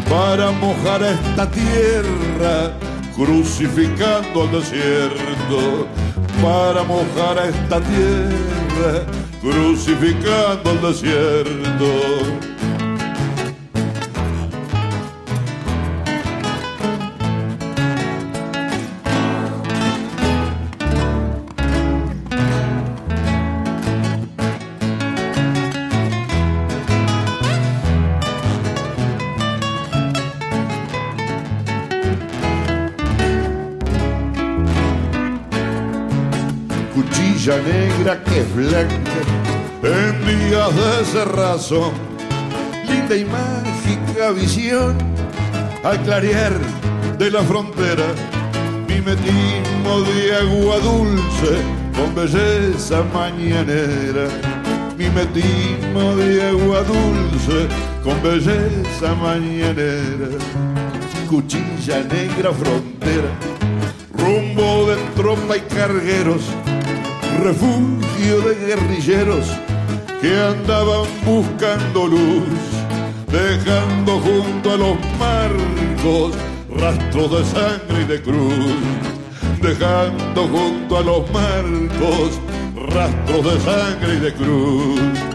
S7: para mojar a esta tierra, crucificando al desierto, para mojar a esta tierra, crucificando al desierto. Negra que es blanca en días de cerrazón. Linda y mágica visión al clarear de la frontera. Mimetismo de agua dulce con belleza mañanera. Mimetismo de agua dulce con belleza mañanera. Cuchilla negra frontera, rumbo de tropa y cargueros refugio de guerrilleros que andaban buscando luz, dejando junto a los marcos rastros de sangre y de cruz, dejando junto a los marcos rastros de sangre y de cruz.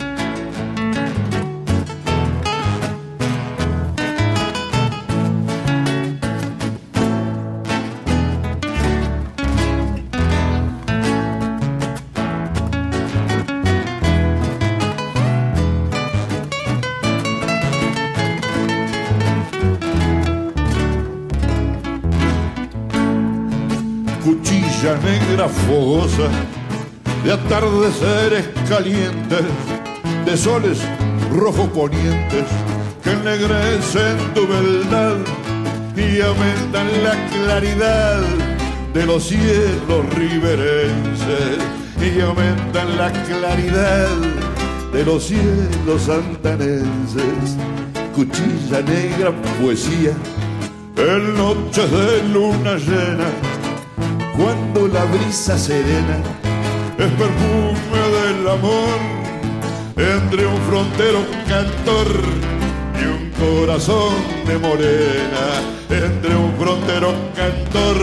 S7: De atardeceres calientes, de soles rojo ponientes que ennegrecen tu beldad y aumentan la claridad de los cielos riberenses y aumentan la claridad de los cielos santanenses. Cuchilla negra, poesía, en noches de luna llena cuando la brisa serena es perfume del amor entre un frontero cantor y un corazón de morena, entre un frontero cantor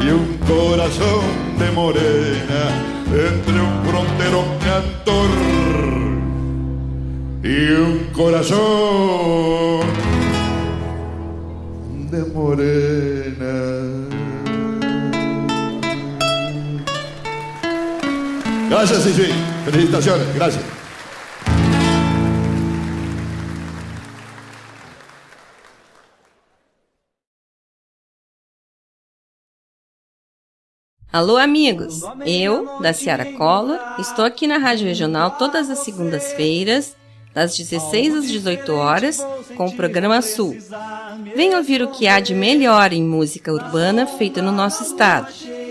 S7: y un corazón de morena, entre un frontero cantor y un corazón de morena. Gracias, sí, Felicitaciones, gracias.
S13: Alô, amigos! Eu, da Ciara Cola, estou aqui na Rádio Regional todas as segundas-feiras, das 16 às 18 horas, com o programa Sul. Venha ouvir o que há de melhor em música urbana feita no nosso estado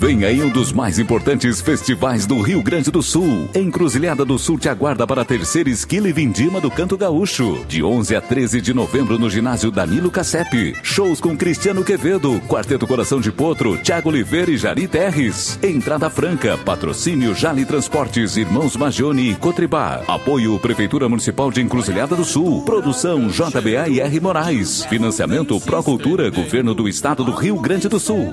S8: Vem aí um dos mais importantes festivais do Rio Grande do Sul. Encruzilhada do Sul te aguarda para a terceira esquila e vindima do Canto Gaúcho. De 11 a 13 de novembro no ginásio Danilo Cassep. Shows com Cristiano Quevedo, Quarteto Coração de Potro, Tiago Oliveira e Jari Terres. Entrada franca, patrocínio Jali Transportes, Irmãos Magione e Cotribá. Apoio Prefeitura Municipal de Encruzilhada do Sul. Produção JBA e R Moraes. Financiamento Procultura, Governo do Estado do Rio Grande do Sul.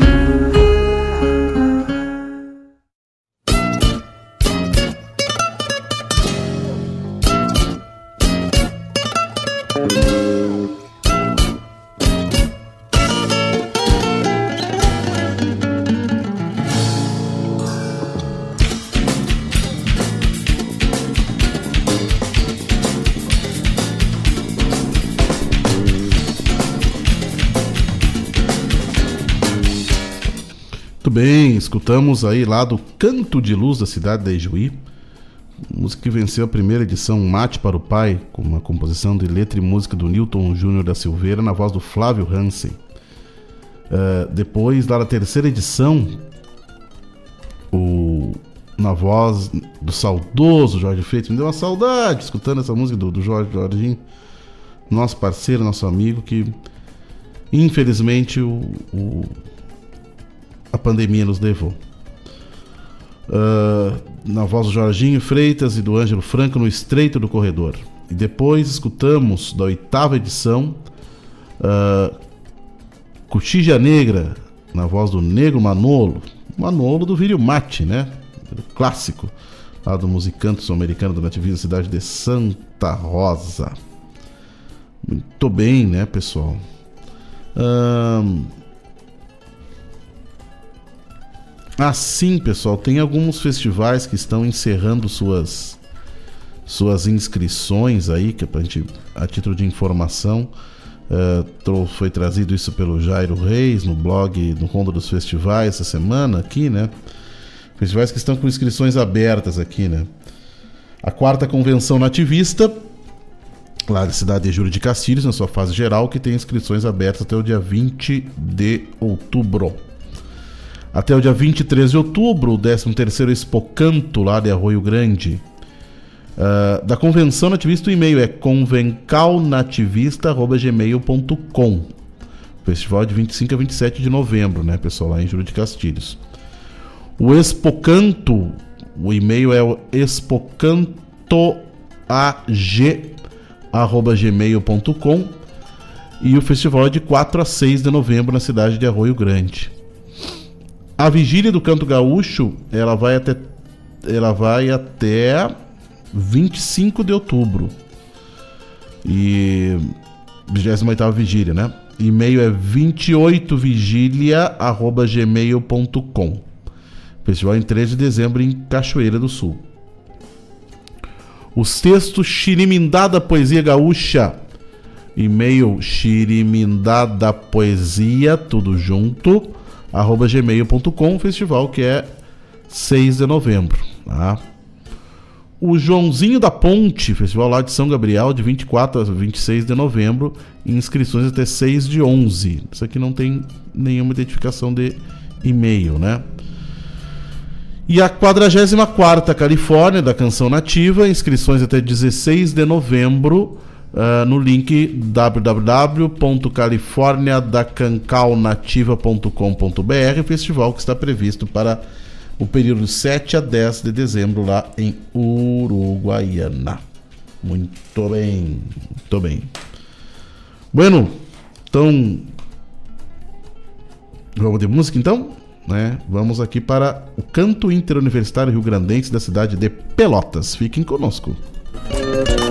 S2: escutamos aí lá do Canto de Luz da cidade da Ijuí. Música que venceu a primeira edição Mate para o Pai, com uma composição de letra e música do Newton Júnior da Silveira, na voz do Flávio Hansen. Uh, depois, lá na terceira edição, o, na voz do saudoso Jorge Freitas, me deu uma saudade escutando essa música do, do Jorge Jorginho, nosso parceiro, nosso amigo, que infelizmente o a pandemia nos levou. Uh, na voz do Jorginho Freitas e do Ângelo Franco no Estreito do Corredor. E depois escutamos da oitava edição uh, Negra, na voz do Negro Manolo. Manolo do Vírio Mate, né? Clássico, lá do musicante sul-americano do nativismo da cidade de Santa Rosa. Muito bem, né, pessoal? Uh, Assim, pessoal, tem alguns festivais que estão encerrando suas suas inscrições aí, que é pra gente, a título de informação, uh, foi trazido isso pelo Jairo Reis no blog no Ronda dos Festivais essa semana aqui, né? Festivais que estão com inscrições abertas aqui, né? A quarta convenção nativista, lá da cidade de Júlio de Castilhos, na sua fase geral, que tem inscrições abertas até o dia 20 de outubro. Até o dia 23 de outubro, o 13º Expocanto, lá de Arroio Grande. Uh, da Convenção Nativista, o e-mail é convencalnativista.gmail.com Festival é de 25 a 27 de novembro, né, pessoal, lá em Júlio de Castilhos. O Expocanto, o e-mail é o expocantoag.gmail.com e o festival é de 4 a 6 de novembro na cidade de Arroio Grande. A vigília do Canto Gaúcho, ela vai até ela vai até 25 de outubro. E 28ª vigília, né? E-mail é 28vigilia@gmail.com. Festival em 3 de dezembro em Cachoeira do Sul. Os textos Xirimindada Poesia Gaúcha. E-mail Xirimindada Poesia, tudo junto arroba gmail.com, festival que é 6 de novembro. Tá? O Joãozinho da Ponte, festival lá de São Gabriel, de 24 a 26 de novembro, inscrições até 6 de 11. Isso aqui não tem nenhuma identificação de e-mail, né? E a 44 Califórnia da Canção Nativa, inscrições até 16 de novembro,
S14: uh, no link www.californiadacancaunativa.com.br, festival que está previsto para o período 7 a 10 de dezembro lá em Uruguaiana. Muito bem, muito bem. Bueno, então vamos de música então, né? Vamos aqui para o Canto Interuniversitário Rio Grandense da cidade de Pelotas. Fiquem conosco. Música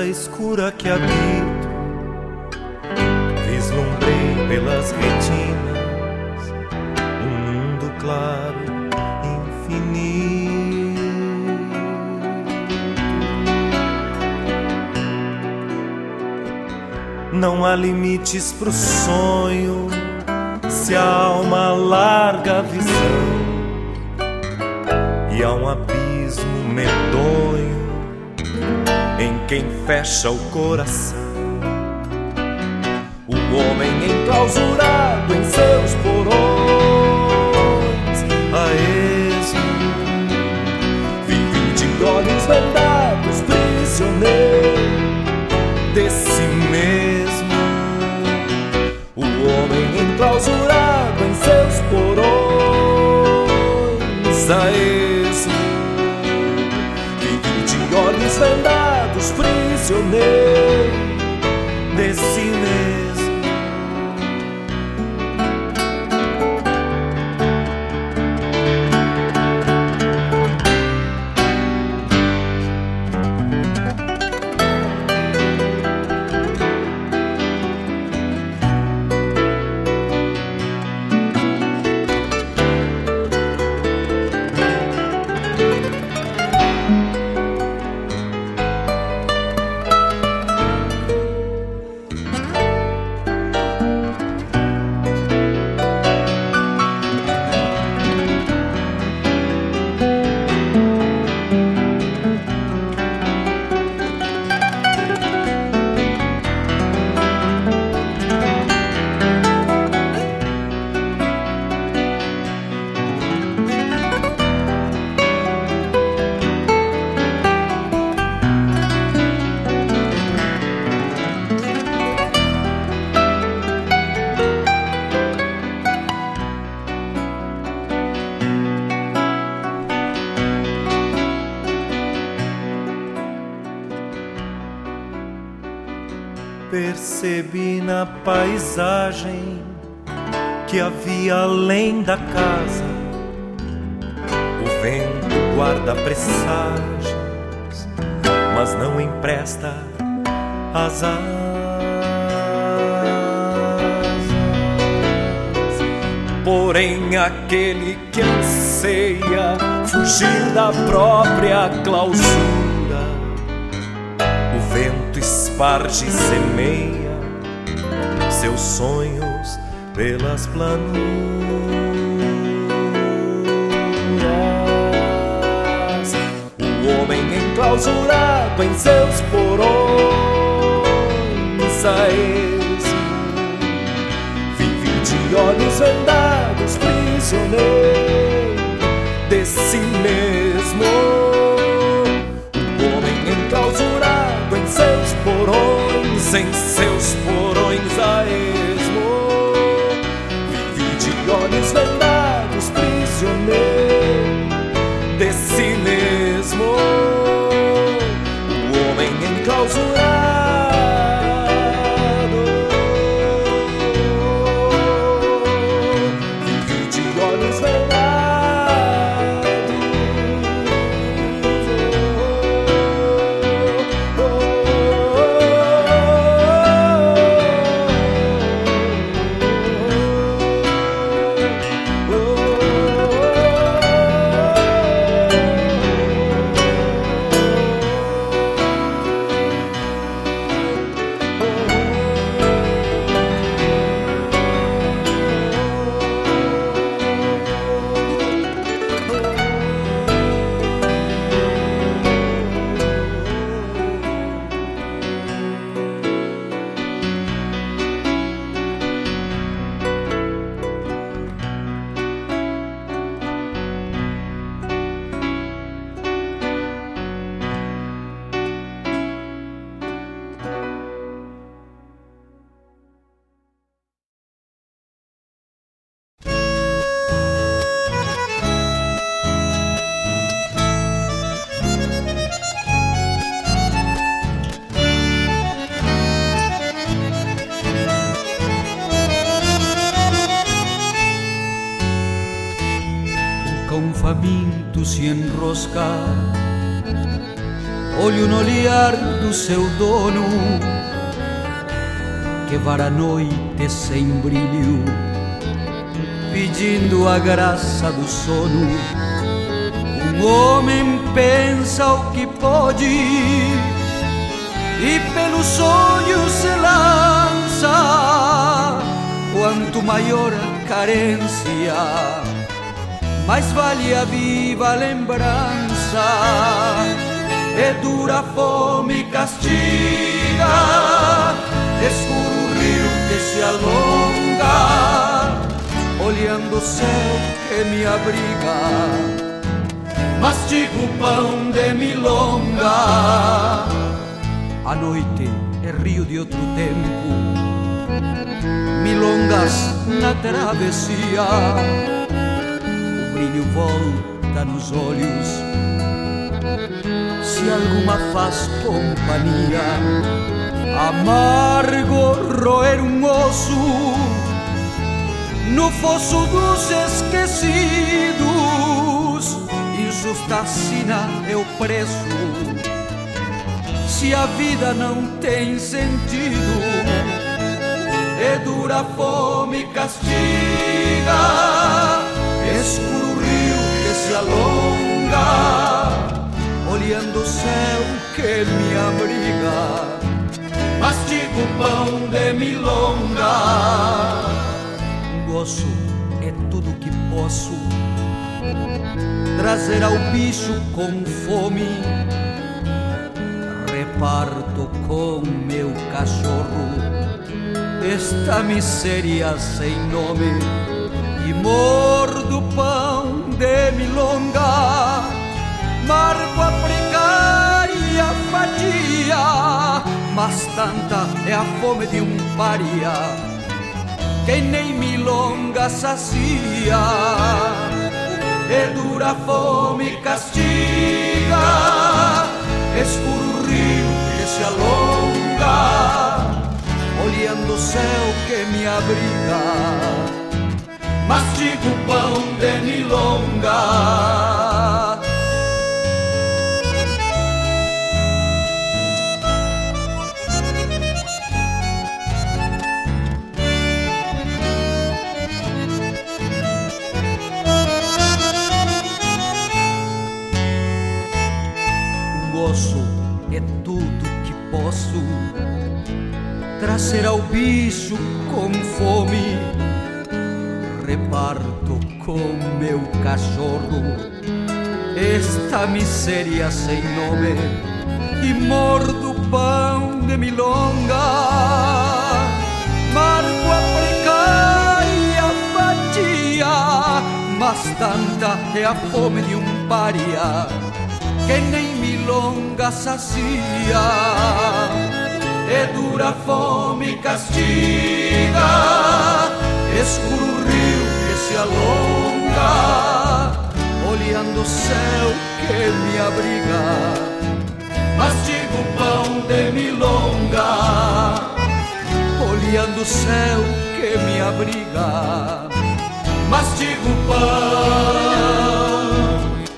S12: casa escura que habito, vislumbrei pelas retinas um mundo claro, infinito. Não há limites pro sonho se a quem fecha o coração. Desse na paisagem que havia além da casa. O vento guarda presságios, mas não empresta as asas. Porém, aquele que anseia fugir da própria clausura o vento esparge semeia seus sonhos pelas planuras. O homem enclausurado em seus porões vive de olhos vendados, prisioneiro desse mesmo enclausurado em seus porões, em seus porões a esmo.
S9: Seu dono, que vara a noite sem brilho, pedindo a graça do sono. Um homem pensa o que pode e pelos sonhos se lança. Quanto maior a carência, mais vale a viva lembrança. É dura fome castiga, escuro rio que se alonga, olhando o céu que me abriga. Mastigo pão de milonga. A noite é rio de outro tempo, milongas na travessia o brilho volta nos olhos. Se alguma faz companhia, amargo roer um osso no fosso dos esquecidos. Injusta sina é o preço. Se a vida não tem sentido, é dura fome castiga escuro rio que se alonga, olhando o céu que me abriga, mastigo pão de milonga. Gozo é tudo que posso trazer ao bicho com fome. Reparto com meu cachorro esta miséria sem nome e mordo pão de milonga, marco a precária fatia, mas tanta é a fome de um paria, que nem milonga sacia, é dura fome castiga, escuro rio que se alonga, olhando o céu que me abriga mastigo pão de milonga. Posso trazer ao bicho com fome reparto com meu cachorro esta miséria sem nome e mordo pão de milonga. Marco a precária fatia, mas tanta é a fome de um paria que nem milonga sacia. É dura fome castiga, escuro rio que se alonga, olhando o céu que me abriga. Mastigo pão de milonga, olhando o céu que me abriga. Mastigo pão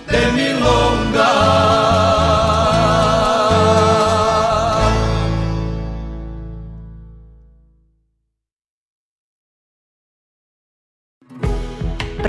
S9: de milonga.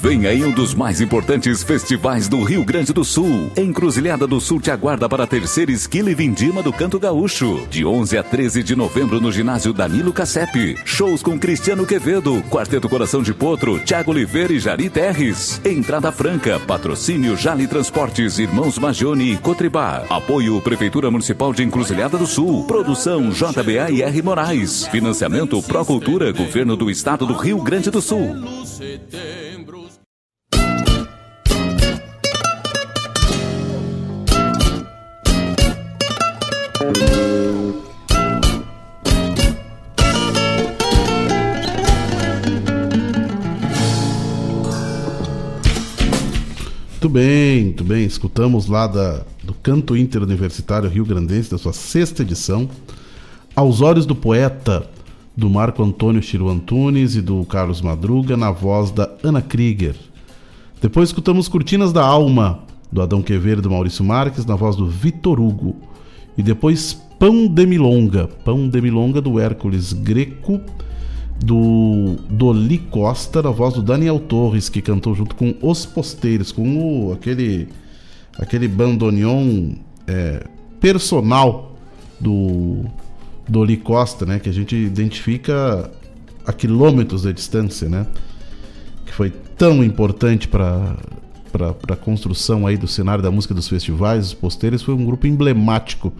S8: Vem aí um dos mais importantes festivais do Rio Grande do Sul. Encruzilhada do Sul te aguarda para a terceira esquila e vindima do Canto Gaúcho. De 11 a 13 de novembro no ginásio Danilo Cassep. Shows com Cristiano Quevedo, Quarteto Coração de Potro, Tiago Oliveira e Jari Terres. Entrada franca, patrocínio Jali Transportes, Irmãos Magione e Cotribá. Apoio Prefeitura Municipal de Encruzilhada do Sul. Produção JBA e R Moraes. Financiamento Procultura, Governo do Estado do Rio Grande do Sul.
S2: Muito bem, muito bem. Escutamos lá da, do Canto Interuniversitário Rio Grandense, da sua sexta edição, Aos Olhos do Poeta, do Marco Antônio Chiru Antunes e do Carlos Madruga, na voz da Ana Krieger. Depois escutamos Cortinas da Alma, do Adão Quevedo e do Maurício Marques, na voz do Vitor Hugo. E depois Pão de Milonga, Pão de Milonga do Hércules Greco do Doli Costa, na voz do Daniel Torres, que cantou junto com Os Posteiros, com o, aquele, aquele bandoneon é, personal do Doli Costa, né, que a gente identifica a quilômetros de distância, né, que foi tão importante para para a construção aí do cenário da música dos festivais, os posteiros foi um grupo emblemático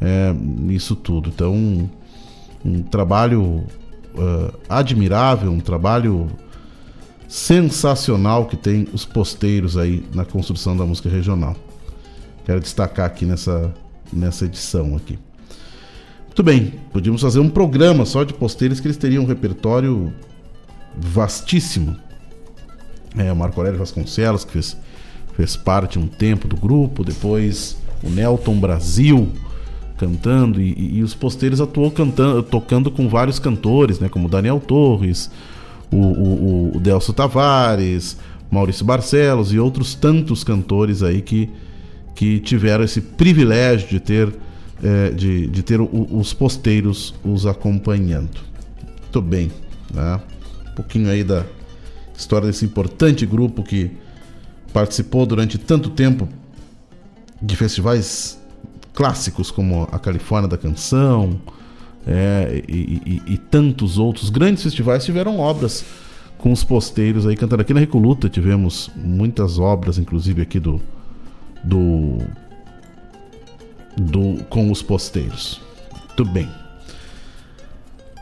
S2: é, nisso tudo. Então, um, um trabalho uh, admirável, um trabalho sensacional que tem os posteiros aí na construção da música regional. Quero destacar aqui nessa, nessa edição aqui. Muito bem, podíamos fazer um programa só de posteiros que eles teriam um repertório vastíssimo. É, o Marco Aurélio Vasconcelos, que fez, fez parte um tempo do grupo, depois o Nelton Brasil, cantando e, e, os posteiros atuou cantando, tocando com vários cantores, né, como Daniel Torres, o, o, o Delcio Tavares, Maurício Barcelos e outros tantos cantores aí que, que tiveram esse privilégio de ter, é, de, de ter o, os posteiros os acompanhando. Muito bem, né? um pouquinho aí da história desse importante grupo que participou durante tanto tempo de festivais clássicos como a Califórnia da Canção é, e, e, e, tantos outros grandes festivais tiveram obras com os posteiros aí cantando. Aqui na Recoluta tivemos muitas obras, inclusive aqui do, do, do com os posteiros. Muito bem.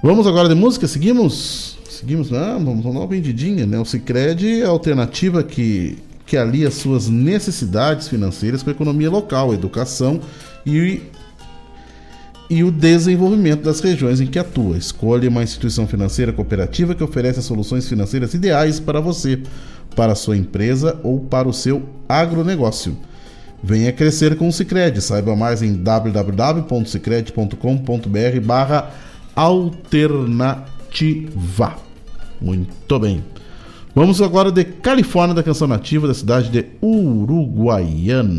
S2: Vamos agora de música? Seguimos? Seguimos, não, vamos dar uma vendidinha, né? O Cicred é a alternativa que, que alia suas necessidades financeiras com a economia local, a educação e, e o desenvolvimento das regiões em que atua. Escolha uma instituição financeira cooperativa que oferece soluções financeiras ideais para você, para a sua empresa ou para o seu agronegócio. Venha crescer com o Cicred. Saiba mais em www.cicred.com.br barra alternativa. Muito bem. Vamos agora de Califórnia da Canção Nativa da cidade de Uruguaiana.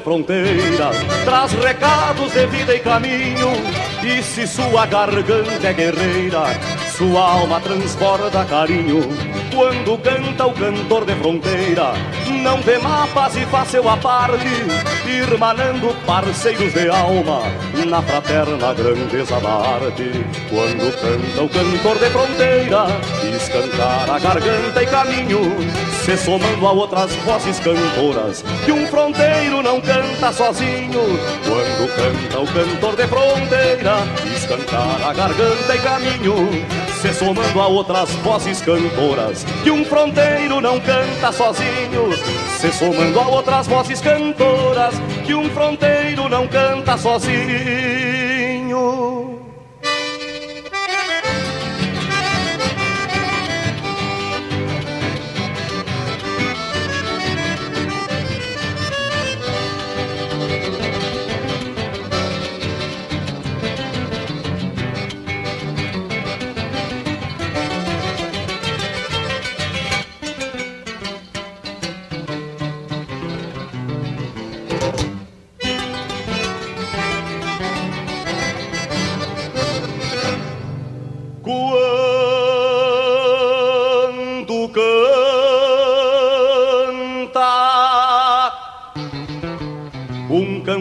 S3: Fronteira traz recados de vida e caminho. E se sua garganta é guerreira, sua alma transborda carinho. Quando canta o cantor de fronteira, não vê mapas e faz seu aparte, irmanando parceiros de alma na fraterna grandeza da arte. Quando canta o cantor de fronteira, quis cantar a garganta e caminho se somando a outras vozes cantoras que um fronteiro não canta sozinho. Quando canta o cantor de fronteira, quis cantar a garganta e caminho. Se somando a outras vozes cantoras que um fronteiro não canta sozinho. Se somando a outras vozes cantoras que um fronteiro não canta sozinho.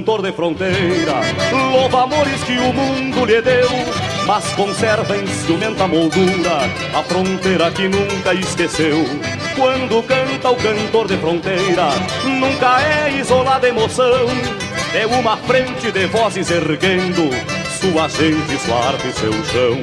S5: cantor de fronteira, louva amores que o mundo lhe deu, mas conserva instrumenta moldura, a fronteira que nunca esqueceu. Quando canta o cantor de fronteira, nunca é isolada emoção, é uma frente de vozes erguendo. Sua gente, sua arte, seu chão.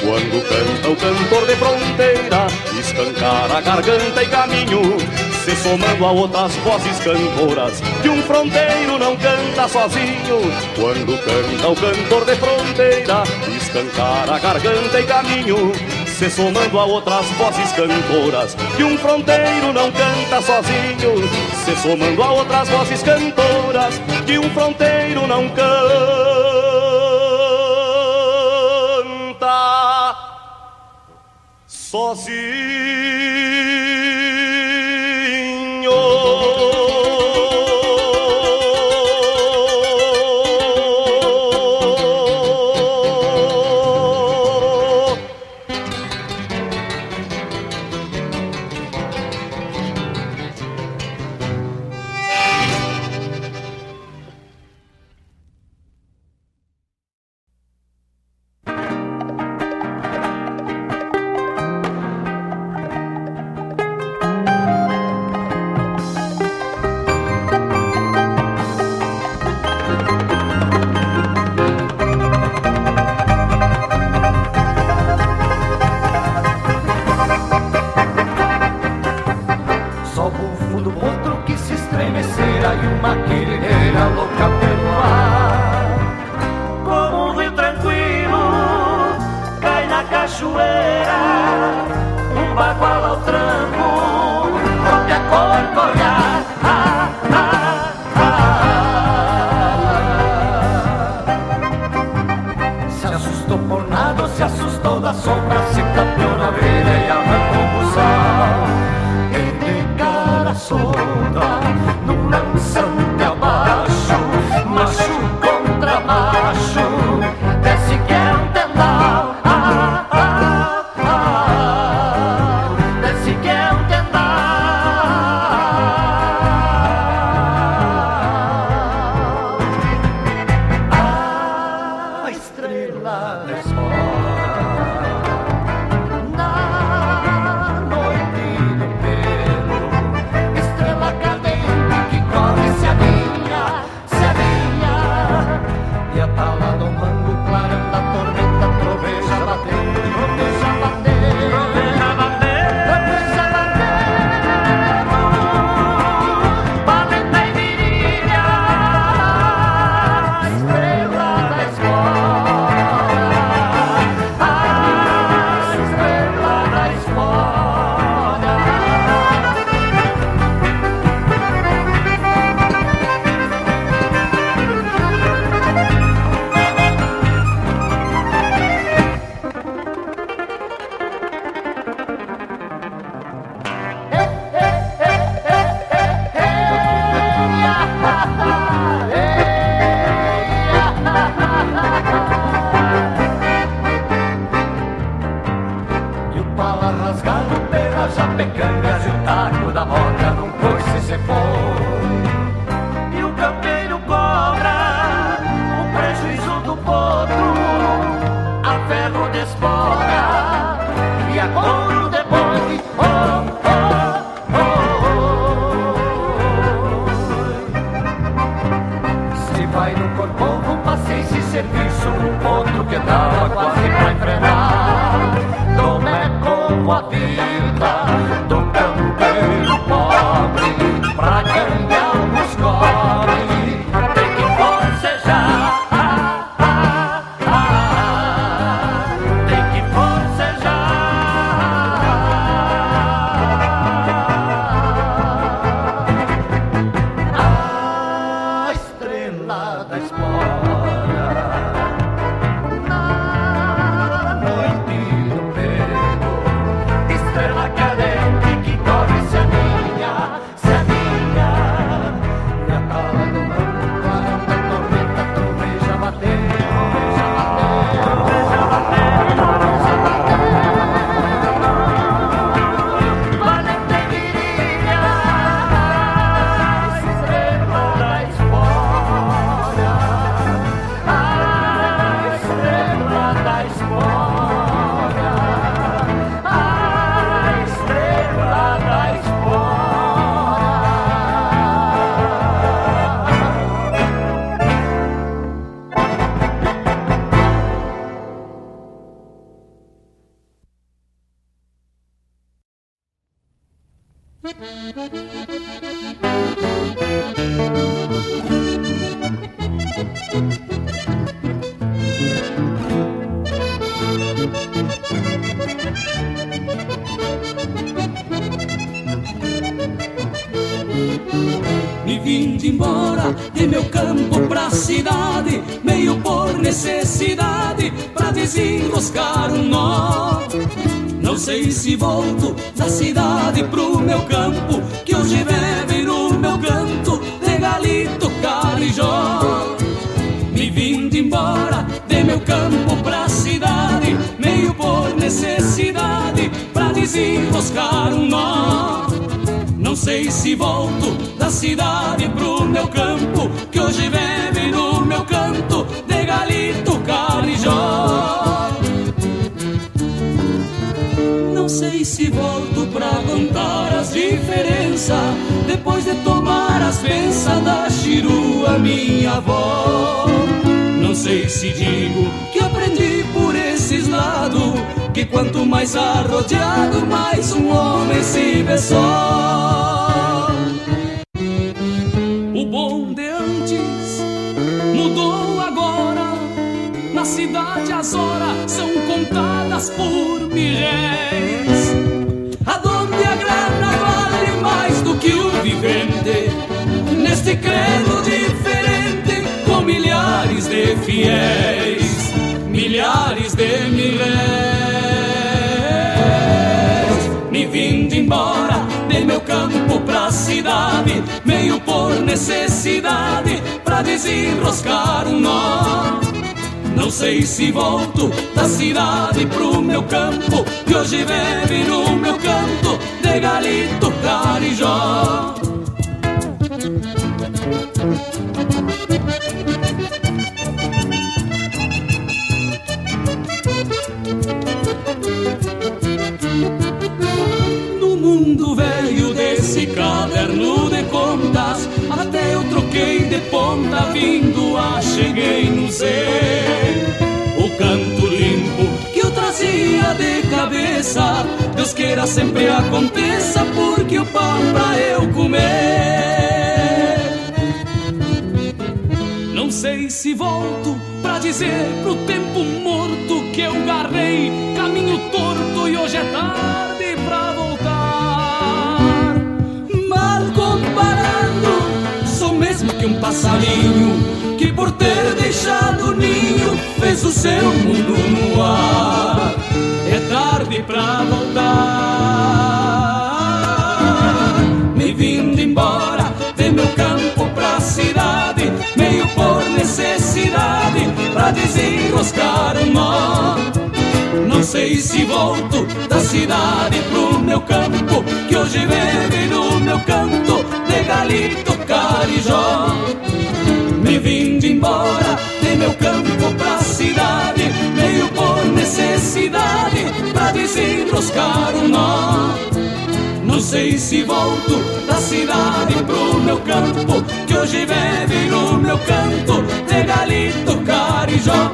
S5: Quando canta o cantor de fronteira, escancar a garganta e caminho se somando a outras vozes cantoras. Que um fronteiro não canta sozinho, quando canta o cantor de fronteira, escancar a garganta e caminho. Se somando a outras vozes cantoras, que um fronteiro não canta sozinho. Se somando a outras vozes cantoras, que um fronteiro não canta sozinho.
S10: Sei se volto da cidade pro meu campo, que hoje bebe no meu canto de galito carijó. Me vindo embora de meu campo pra cidade, meio por necessidade, pra desenroscar um nó. Não sei se volto da cidade pro meu campo, que hoje bebe no meu canto sei se volto pra contar as diferenças, depois de tomar as bênçãos da chirua minha avó. Não sei se digo que aprendi por esses lados, que quanto mais arrodeado, mais um homem se vê só. O bom de antes mudou agora. Na cidade as horas são contadas por mil Credo diferente, com milhares de fiéis, milhares de mil réis. Me vindo embora de meu campo pra cidade, meio por necessidade, pra desenroscar um nó. Não sei se volto da cidade pro meu campo, que hoje bebe no meu canto de galito carijó. Troquei de ponta vindo a cheguei no Z. O canto limpo que eu trazia de cabeça, Deus queira sempre aconteça, porque o pão pra eu comer. Não sei se volto pra dizer pro tempo morto que eu garrei caminho torto e hoje é tarde que um passarinho que por ter deixado o ninho fez o seu mundo no ar. É tarde pra voltar. Me vindo embora de meu campo pra cidade, meio por necessidade, pra desenroscar um nó. Não sei se volto da cidade pro meu campo, que hoje bebe no meu canto de galito carijó. Me vindo embora de meu campo pra cidade, meio por necessidade, pra desenroscar um nó. Não sei se volto da cidade pro meu campo, que hoje bebe no meu canto de galito carijó.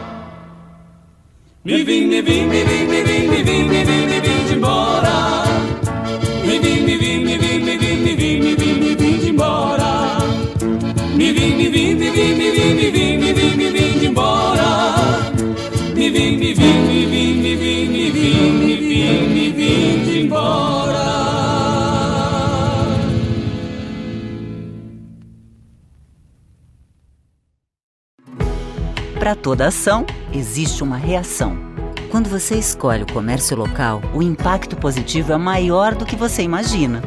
S10: Me vim, me vim, me vim, me vim, me vim, me vim, me vim de embora. Embora. Me vim, me vim, me vim, me vim, me vim, me vim, me vim de embora.
S15: Para toda ação, existe uma reação. Quando você escolhe o comércio local, o impacto positivo é maior do que você imagina.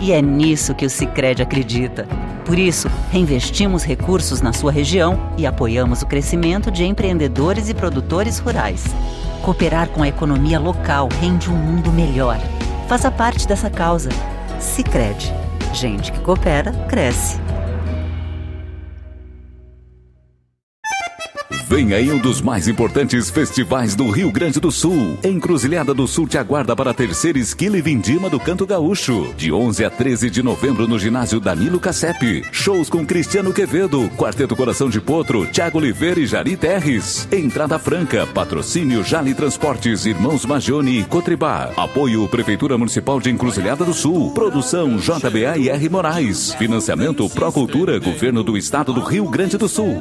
S15: E é nisso que o Sicredi acredita. Por isso, reinvestimos recursos na sua região e apoiamos o crescimento de empreendedores e produtores rurais. Cooperar com a economia local rende um mundo melhor. Faça parte dessa causa. Sicredi. Gente que coopera cresce.
S8: Vem aí um dos mais importantes festivais do Rio Grande do Sul. Encruzilhada do Sul te aguarda para a terceira esquila e vindima do Canto Gaúcho. De 11 a 13 de novembro no ginásio Danilo Cassep. Shows com Cristiano Quevedo, Quarteto Coração de Potro, Tiago Oliveira e Jari Terres. Entrada franca, patrocínio Jali Transportes, Irmãos Magione e Cotribá. Apoio Prefeitura Municipal de Encruzilhada do Sul. Produção JBA e R Moraes. Financiamento Procultura, Governo do Estado do Rio Grande do Sul.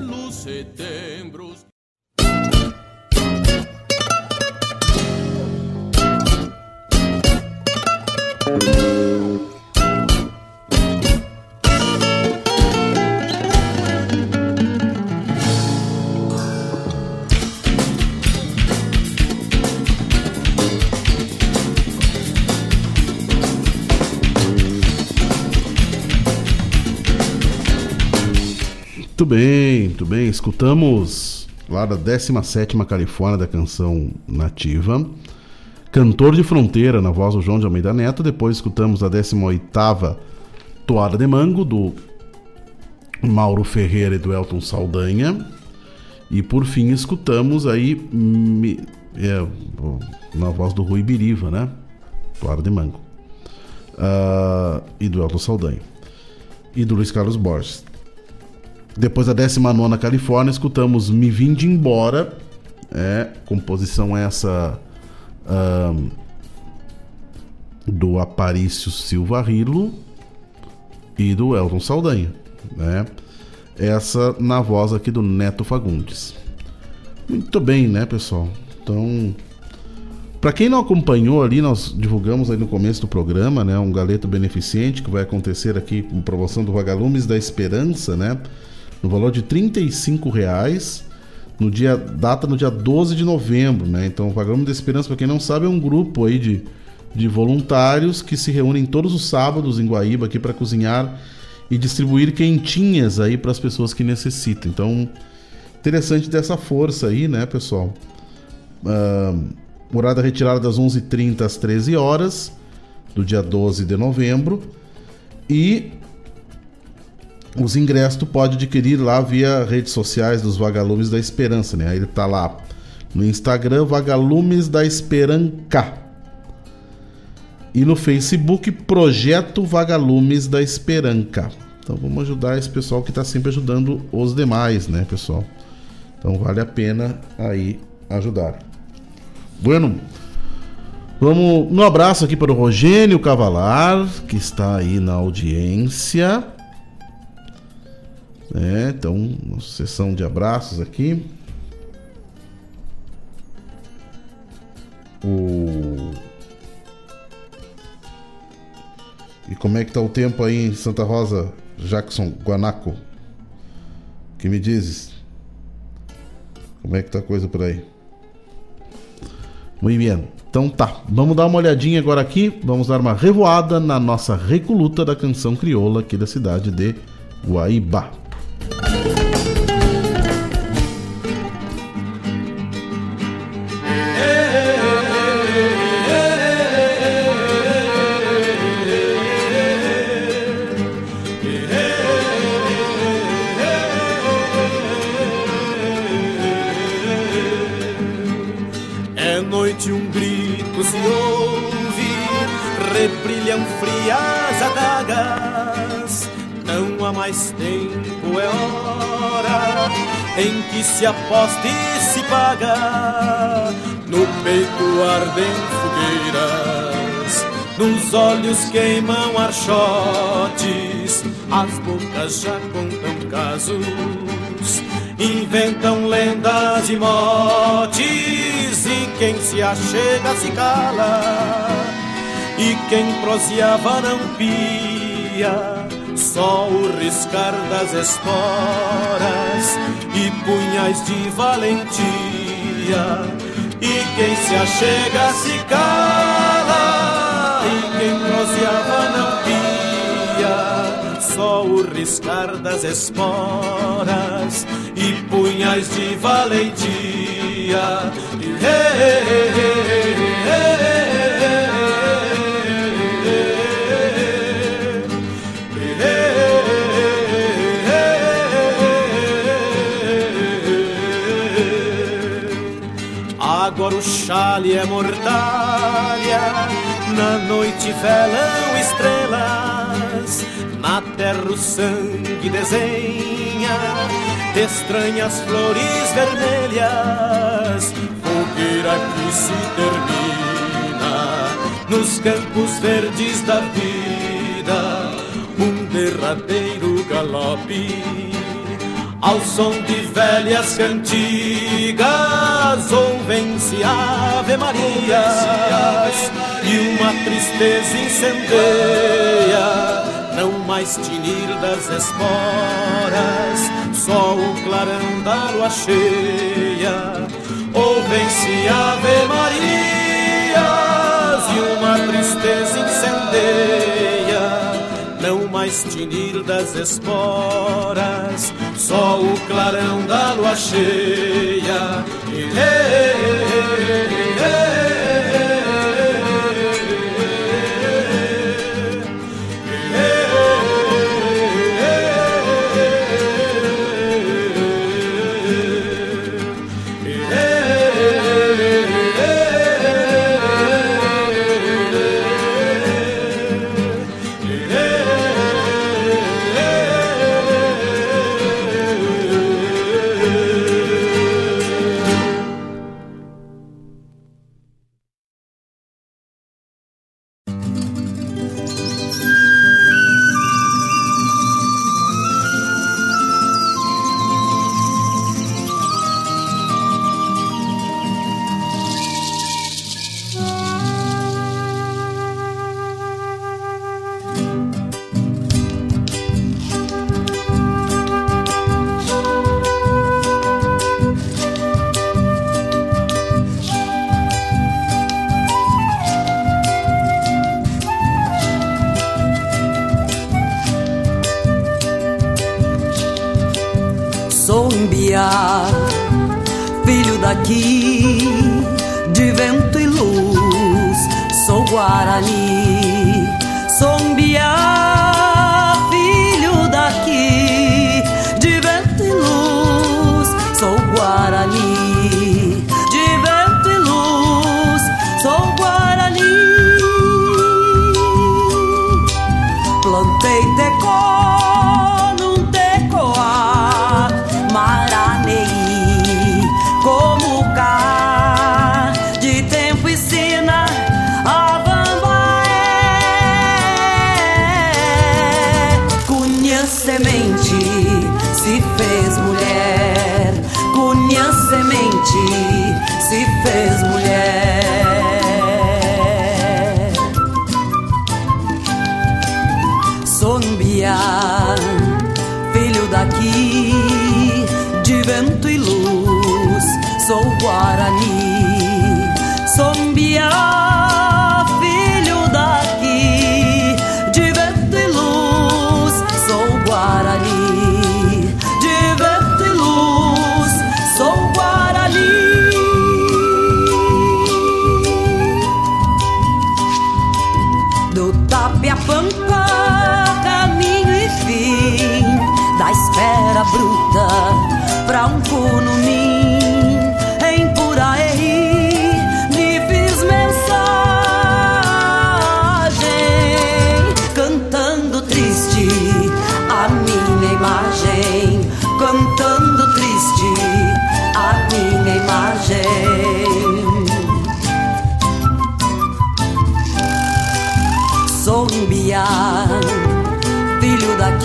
S2: Muito bem, muito bem. Escutamos lá da 17ª Califórnia da canção nativa Cantor de Fronteira, na voz do João de Almeida Neto. Depois escutamos a 18 Toada de Mango, do Mauro Ferreira e do Elton Saldanha. E por fim escutamos aí me, é, na voz do Rui Biriva, né? Toada de Mango. Uh, e do Elton Saldanha. E do Luiz Carlos Borges. Depois da 19 Califórnia, escutamos Me Vim de Embora. É, composição essa do Aparício Silva Rilo e do Elton Saldanha. Né? Essa na voz aqui do Neto Fagundes. Muito bem, né, pessoal? Então, para quem não acompanhou ali, nós divulgamos aí no começo do programa, né, um galeto beneficente que vai acontecer aqui com promoção do Vagalumes da Esperança, né? no valor de R$ reais no dia data no dia 12 de novembro, né? Então, o Vagalume da Esperança, para quem não sabe, é um grupo aí de, de voluntários que se reúnem todos os sábados em Guaíba aqui para cozinhar e distribuir quentinhas aí para as pessoas que necessitam. Então, interessante dessa força aí, né, pessoal? Uh, morada retirada das 11h30 às 13 horas do dia 12 de novembro. E os ingressos tu pode adquirir lá via redes sociais dos Vagalumes da Esperança, né? Aí ele tá lá no Instagram Vagalumes da Esperanca. E no Facebook Projeto Vagalumes da Esperanca. Então vamos ajudar esse pessoal que está sempre ajudando os demais, né, pessoal? Então vale a pena aí ajudar. Bueno, vamos um abraço aqui para o Rogênio Cavalar, que está aí na audiência. É, então, sessão de abraços aqui. O... E como é que tá o tempo aí em Santa Rosa, Jackson Guanaco? Que me dizes? Como é que tá a coisa por aí? Muito bem. Então tá, vamos dar uma olhadinha agora aqui, vamos dar uma revoada na nossa recoluta da canção crioula aqui da cidade de Guaíba.
S12: É em que se aposta e se paga. No peito ardem fogueiras, nos olhos queimam archotes, as bocas já contam casos, inventam lendas e motes, e quem se achega se cala, e quem proseava não pia só o riscar das esporas e punhais de valentia. E quem se achega se cala, e quem proseava não pia, só o riscar das esporas e punhais de valentia. E, hey, hey, chale é mortalha, na noite velam estrelas, na terra o sangue desenha estranhas flores vermelhas, fogueira que se termina nos campos verdes da vida, um derradeiro galope ao som de velhas cantigas, ouvem-se Ave Marias, e uma tristeza incendeia, não mais tinir das esporas, só o clarão da lua cheia, ouvem-se Ave Marias, e uma tristeza incendeia, mais
S16: tinir das esporas, só o clarão da lua cheia. E,
S17: e, e, Capão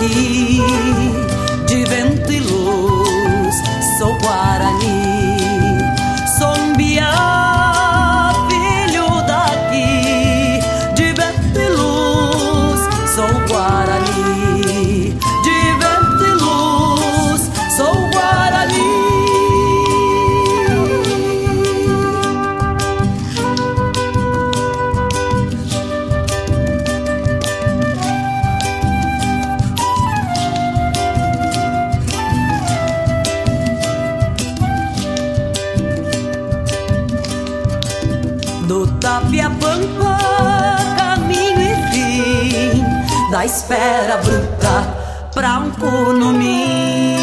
S17: aqui. fera bruta pra um corno em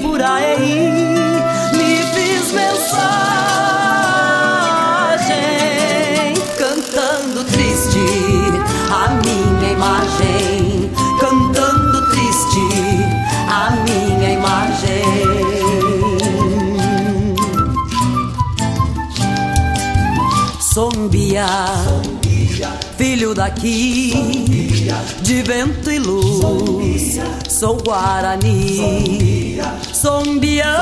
S17: Puraí me fiz mensagem cantando triste a minha imagem cantando triste a minha imagem Sombiar. Filho daqui de vento e luz. Sou Guarani, sombiano,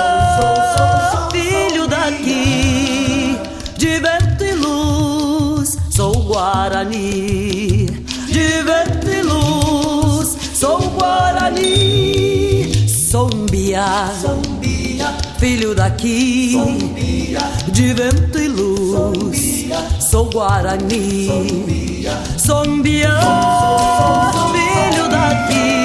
S17: filho daqui de vento e luz. Sou Guarani, de vento e luz. Sou Guarani, sombia, filho daqui de vento e luz. Sou Guarani. Sombião, filho daqui,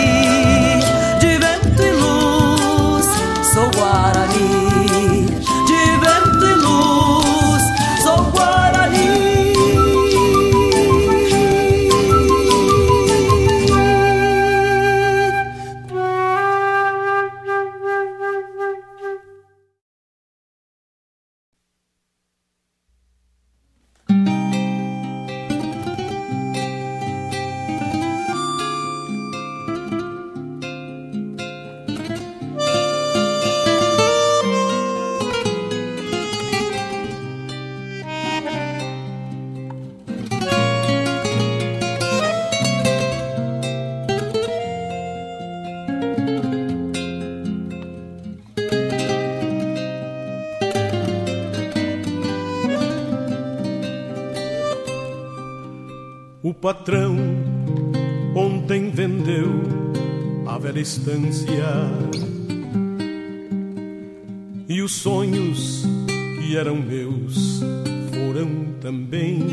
S12: estância e os sonhos que eram meus foram também.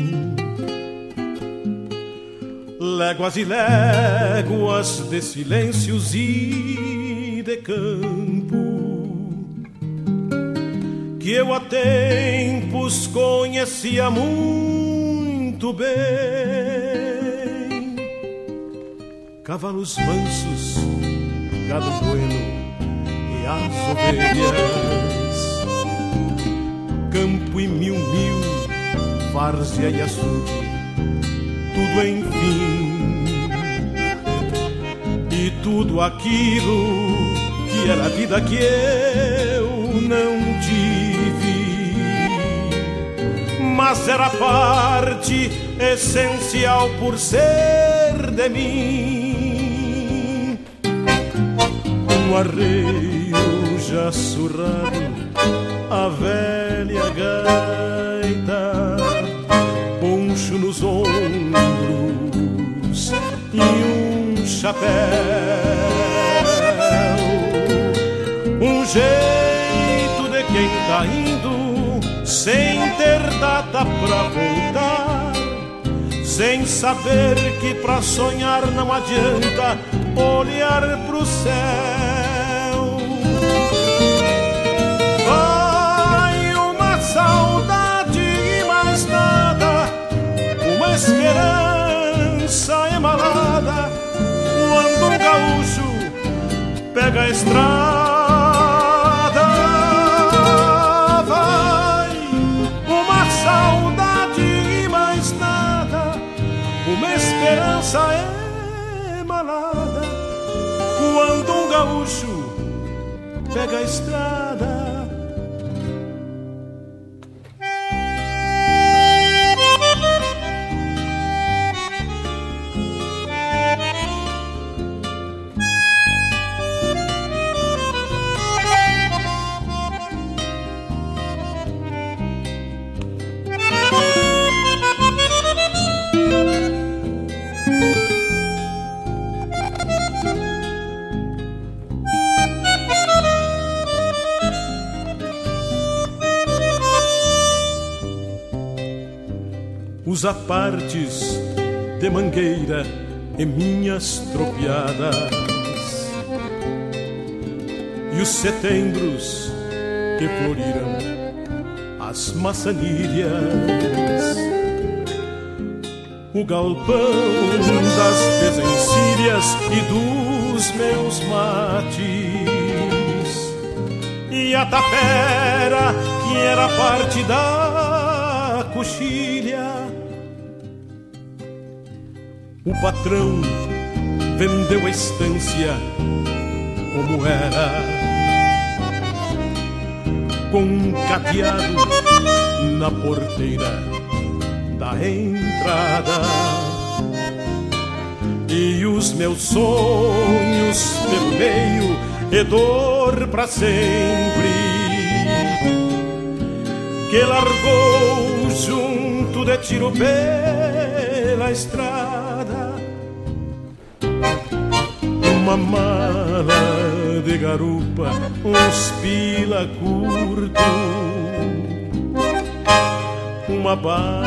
S12: Léguas e léguas de silêncios e de campo que eu há tempos conhecia muito bem. Cavalos mansos, gado bueno e as ovelhas, campo e mil mil, várzea e açude, tudo enfim. E tudo aquilo que era a vida que eu não tive, mas era parte essencial por ser de mim. Arreio já surrado, a velha gaita, poncho nos ombros e um chapéu, um jeito de quem tá indo sem ter data pra voltar, sem saber que pra sonhar não adianta olhar pro céu. Esperança emalada quando um gaúcho pega a estrada. Vai uma saudade e mais nada, uma esperança emalada quando um gaúcho pega a estrada. Os apartes de mangueira e minhas tropiadas, e os setembros que floriram as maçanilhas, o galpão das desencilhas e dos meus mates, e a tapera que era parte da coxilha o patrão vendeu a estância como era, com um cadeado na porteira da entrada. E os meus sonhos pelo meio e dor pra sempre, que largou junto de tiro pela estrada uma mala de garupa, uns pila curto, uma baia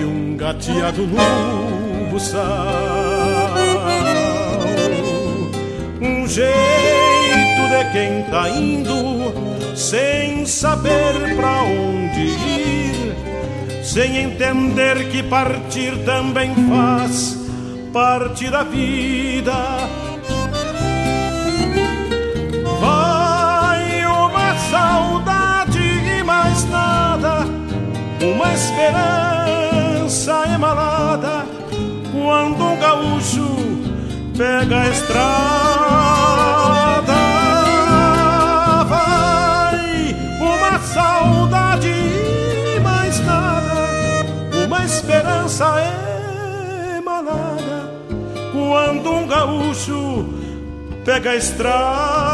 S12: e um gateado no. Um jeito de quem tá indo sem saber pra onde ir, sem entender que partir também faz parte da vida. Pega a estrada. Vai uma saudade e mais nada, uma esperança emalada quando um gaúcho pega a estrada.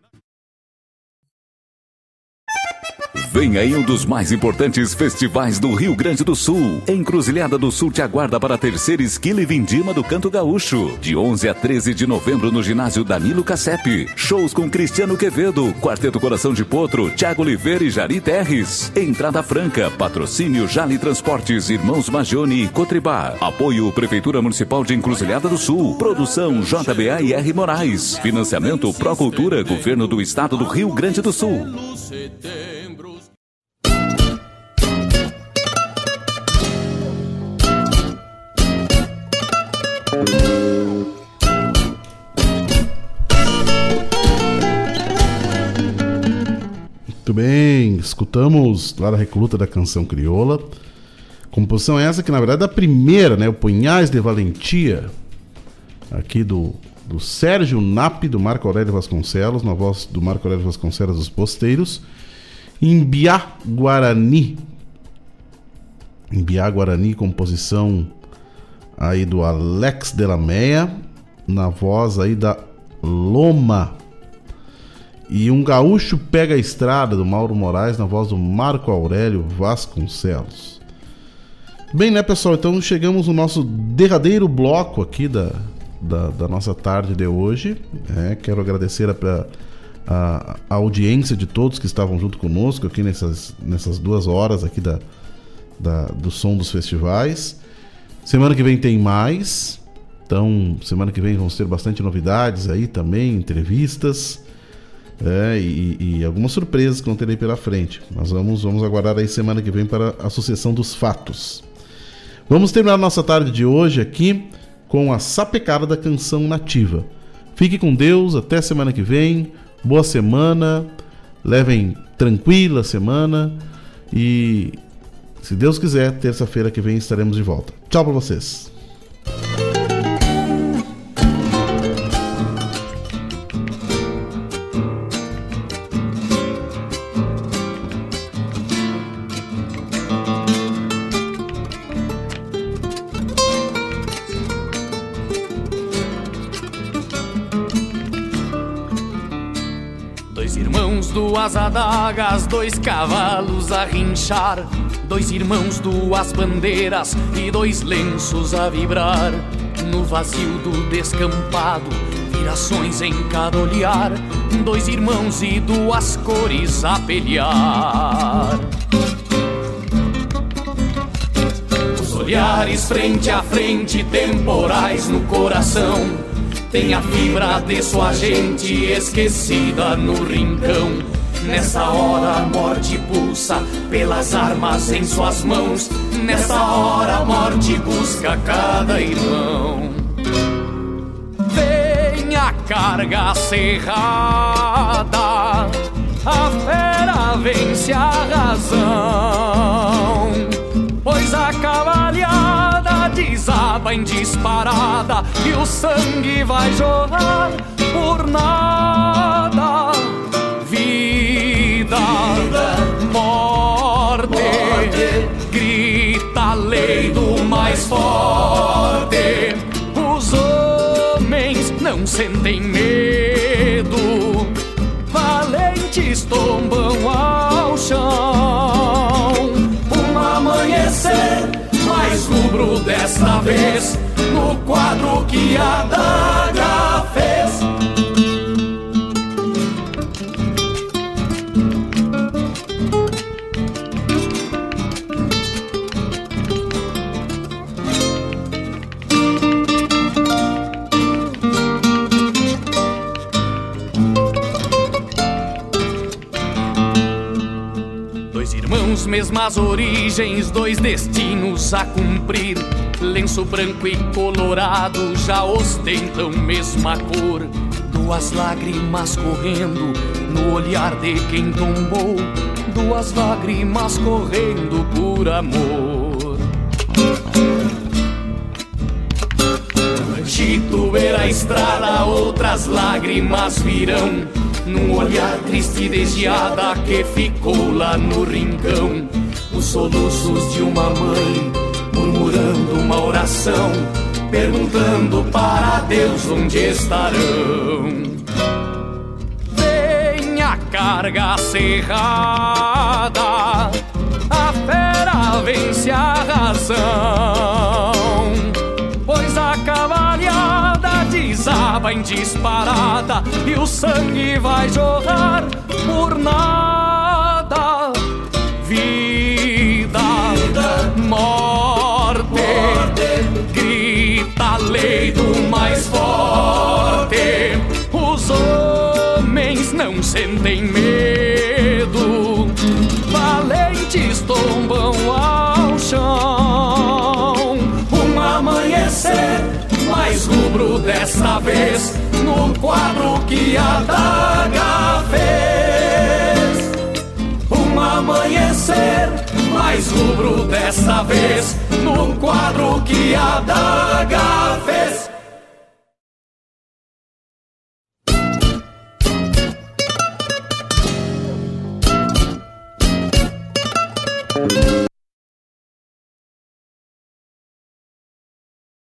S8: Vem aí um dos mais importantes festivais do Rio Grande do Sul. Encruzilhada do Sul te aguarda para a terceira esquila e vindima do Canto Gaúcho. De 11 a 13 de novembro no ginásio Danilo Cassep. Shows com Cristiano Quevedo, Quarteto Coração de Potro, Tiago Oliveira e Jari Terres. Entrada franca, patrocínio Jali Transportes, Irmãos Magione e Cotribá. Apoio Prefeitura Municipal de Encruzilhada do Sul. Produção JBA e R Moraes. Financiamento Procultura, Governo do Estado do Rio Grande do Sul.
S2: Muito bem, escutamos lá da recoluta da canção crioula. Composição essa que na verdade é a primeira, né? O Punhais de Valentia, aqui do, do Sérgio Nap, do Marco Aurélio Vasconcelos, na voz do Marco Aurélio Vasconcelos dos Posteiros. Imbiá Guarani. Imbiá Guarani, composição aí do Alex Delameia, na voz aí da Loma. E um gaúcho pega a estrada do Mauro Moraes na voz do Marco Aurélio Vasconcelos. Bem, né, pessoal? Então chegamos no nosso derradeiro bloco aqui da, da, da nossa tarde de hoje. É, quero agradecer a, a, a, audiência de todos que estavam junto conosco aqui nessas, nessas duas horas aqui da, da, do som dos festivais. Semana que vem tem mais. Então, semana que vem vamos ter bastante novidades aí também, entrevistas. É, e, e, algumas surpresas que não terei pela frente. Mas vamos, vamos aguardar aí semana que vem para a sucessão dos fatos. Vamos terminar nossa tarde de hoje aqui com a sapecada da canção nativa. Fique com Deus, até semana que vem. Boa semana. Levem tranquila semana. E se Deus quiser, terça-feira que vem estaremos de volta. Tchau para vocês.
S10: Dois irmãos, duas adagas, dois cavalos a rinchar. Dois irmãos, duas bandeiras e dois lenços a vibrar. No vazio do descampado, virações em cada olhar. Dois irmãos e duas cores a pelear. Os olhares frente a frente, temporais no coração. Tem a fibra de sua gente esquecida no rincão. Nessa hora a morte pulsa pelas armas em suas mãos. Nessa hora a morte busca cada irmão. Vem a carga cerrada, a fera vence a razão. Pois a cavalhada desaba em disparada e o sangue vai jorrar por nada. Vida, morte, grita a lei do mais forte. Os homens não sentem medo, valentes tombam ao chão. Um amanhecer mais rubro desta vez, no quadro que a daga mesmas origens, dois destinos a cumprir. Lenço branco e colorado já ostentam mesma cor. Duas lágrimas correndo no olhar de quem tombou. Duas lágrimas correndo por amor. Titubeira a estrada, outras lágrimas virão. Num olhar triste e desviada que ficou lá no rincão. Os soluços de uma mãe murmurando uma oração, perguntando para Deus onde estarão. Vem a carga cerrada, a fera vence a razão. Pois a cavalhada desaba em disparada e o sangue vai jorrar por nada. Vida, morte, grita a lei do mais forte. Os homens não sentem medo, valentes tombam ao mais rubro desta vez, no quadro que a daga fez. Um amanhecer mais rubro desta vez, no quadro que a daga fez.